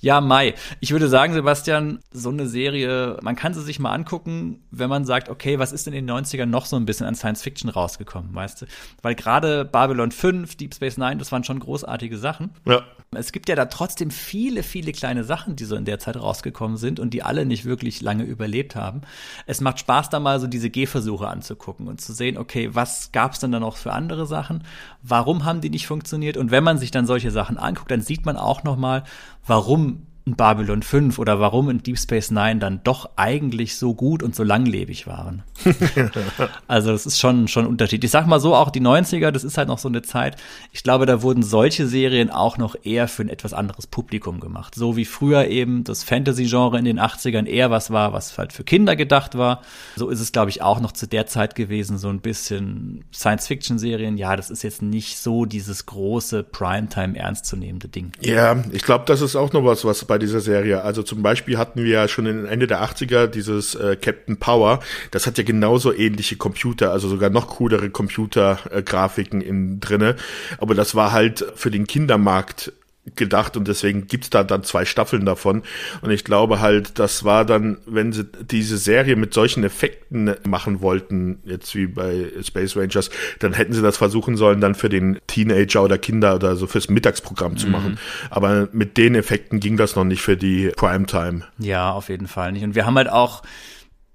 Ja, Mai. Ich würde sagen, Sebastian, so eine Serie, man kann sie sich mal angucken, wenn man sagt, okay, was ist denn in den 90ern noch so ein bisschen an Science Fiction rausgekommen, weißt du? Weil gerade Babylon 5, Deep Space Nine, das waren schon großartige Sachen. Ja. Es gibt ja da trotzdem viele, viele kleine Sachen, die so in der Zeit rausgekommen sind und die alle nicht wirklich lange überlebt haben. Es macht Spaß, da mal so diese Gehversuche anzugucken und zu sehen, okay, was gab's denn da noch für andere Sachen? Warum haben die nicht funktioniert? Und wenn man sich dann solche Sachen anguckt, dann sieht man auch noch mal, warum Babylon 5 oder warum in Deep Space Nine dann doch eigentlich so gut und so langlebig waren. also das ist schon schon ein Unterschied. Ich sag mal so, auch die 90er, das ist halt noch so eine Zeit. Ich glaube, da wurden solche Serien auch noch eher für ein etwas anderes Publikum gemacht. So wie früher eben das Fantasy-Genre in den 80ern eher was war, was halt für Kinder gedacht war. So ist es, glaube ich, auch noch zu der Zeit gewesen, so ein bisschen Science-Fiction-Serien. Ja, das ist jetzt nicht so dieses große Primetime ernstzunehmende Ding. Ja, ich glaube, das ist auch noch was, was bei bei dieser Serie. Also zum Beispiel hatten wir ja schon Ende der 80er dieses äh, Captain Power. Das hat ja genauso ähnliche Computer, also sogar noch coolere Computergrafiken äh, in drinne. Aber das war halt für den Kindermarkt gedacht und deswegen gibt's da dann zwei Staffeln davon. Und ich glaube halt, das war dann, wenn sie diese Serie mit solchen Effekten machen wollten, jetzt wie bei Space Rangers, dann hätten sie das versuchen sollen, dann für den Teenager oder Kinder oder so fürs Mittagsprogramm mhm. zu machen. Aber mit den Effekten ging das noch nicht für die Primetime. Ja, auf jeden Fall nicht. Und wir haben halt auch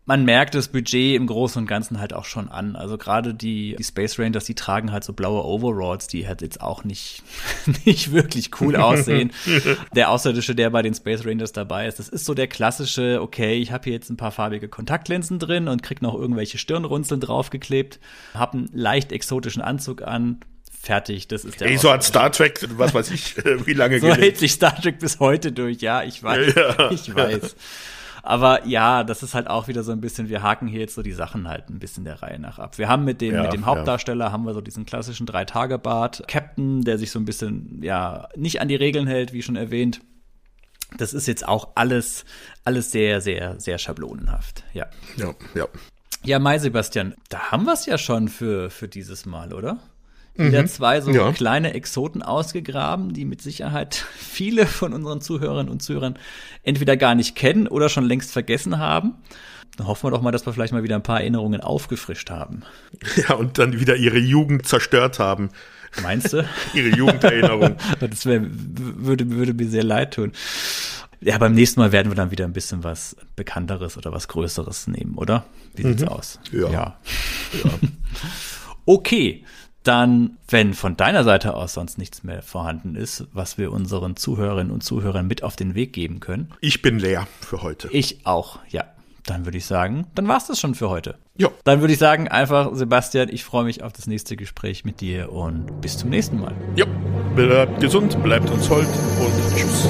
man merkt das Budget im Großen und Ganzen halt auch schon an. Also gerade die, die Space Rangers, die tragen halt so blaue Overalls, die halt jetzt auch nicht, nicht wirklich cool aussehen. der Außerirdische, der bei den Space Rangers dabei ist, das ist so der klassische, okay, ich habe hier jetzt ein paar farbige Kontaktlinsen drin und krieg noch irgendwelche Stirnrunzeln draufgeklebt, hab einen leicht exotischen Anzug an, fertig, das ist der Ey, so hat Star Trek, was weiß ich, wie lange So hält sich Star Trek bis heute durch, ja, ich weiß, ja. ich weiß. Aber ja, das ist halt auch wieder so ein bisschen, wir haken hier jetzt so die Sachen halt ein bisschen der Reihe nach ab. Wir haben mit dem, ja, mit dem Hauptdarsteller ja. haben wir so diesen klassischen Drei-Tage-Bart, Captain, der sich so ein bisschen, ja, nicht an die Regeln hält, wie schon erwähnt. Das ist jetzt auch alles, alles sehr, sehr, sehr schablonenhaft, ja. Ja, ja. Ja, Mai Sebastian, da haben wir es ja schon für, für dieses Mal, oder? Wieder zwei so ja. kleine Exoten ausgegraben, die mit Sicherheit viele von unseren Zuhörerinnen und Zuhörern entweder gar nicht kennen oder schon längst vergessen haben. Dann hoffen wir doch mal, dass wir vielleicht mal wieder ein paar Erinnerungen aufgefrischt haben. Ja, und dann wieder ihre Jugend zerstört haben. Meinst du? Ihre Jugenderinnerung. das wär, würde, würde mir sehr leid tun. Ja, beim nächsten Mal werden wir dann wieder ein bisschen was Bekannteres oder was Größeres nehmen, oder? Wie sieht's aus? Ja. ja. Okay, dann, wenn von deiner Seite aus sonst nichts mehr vorhanden ist, was wir unseren Zuhörerinnen und Zuhörern mit auf den Weg geben können. Ich bin leer für heute. Ich auch, ja. Dann würde ich sagen, dann war's das schon für heute. Ja. Dann würde ich sagen, einfach, Sebastian, ich freue mich auf das nächste Gespräch mit dir und bis zum nächsten Mal. Ja, bleibt gesund, bleibt uns hold und tschüss.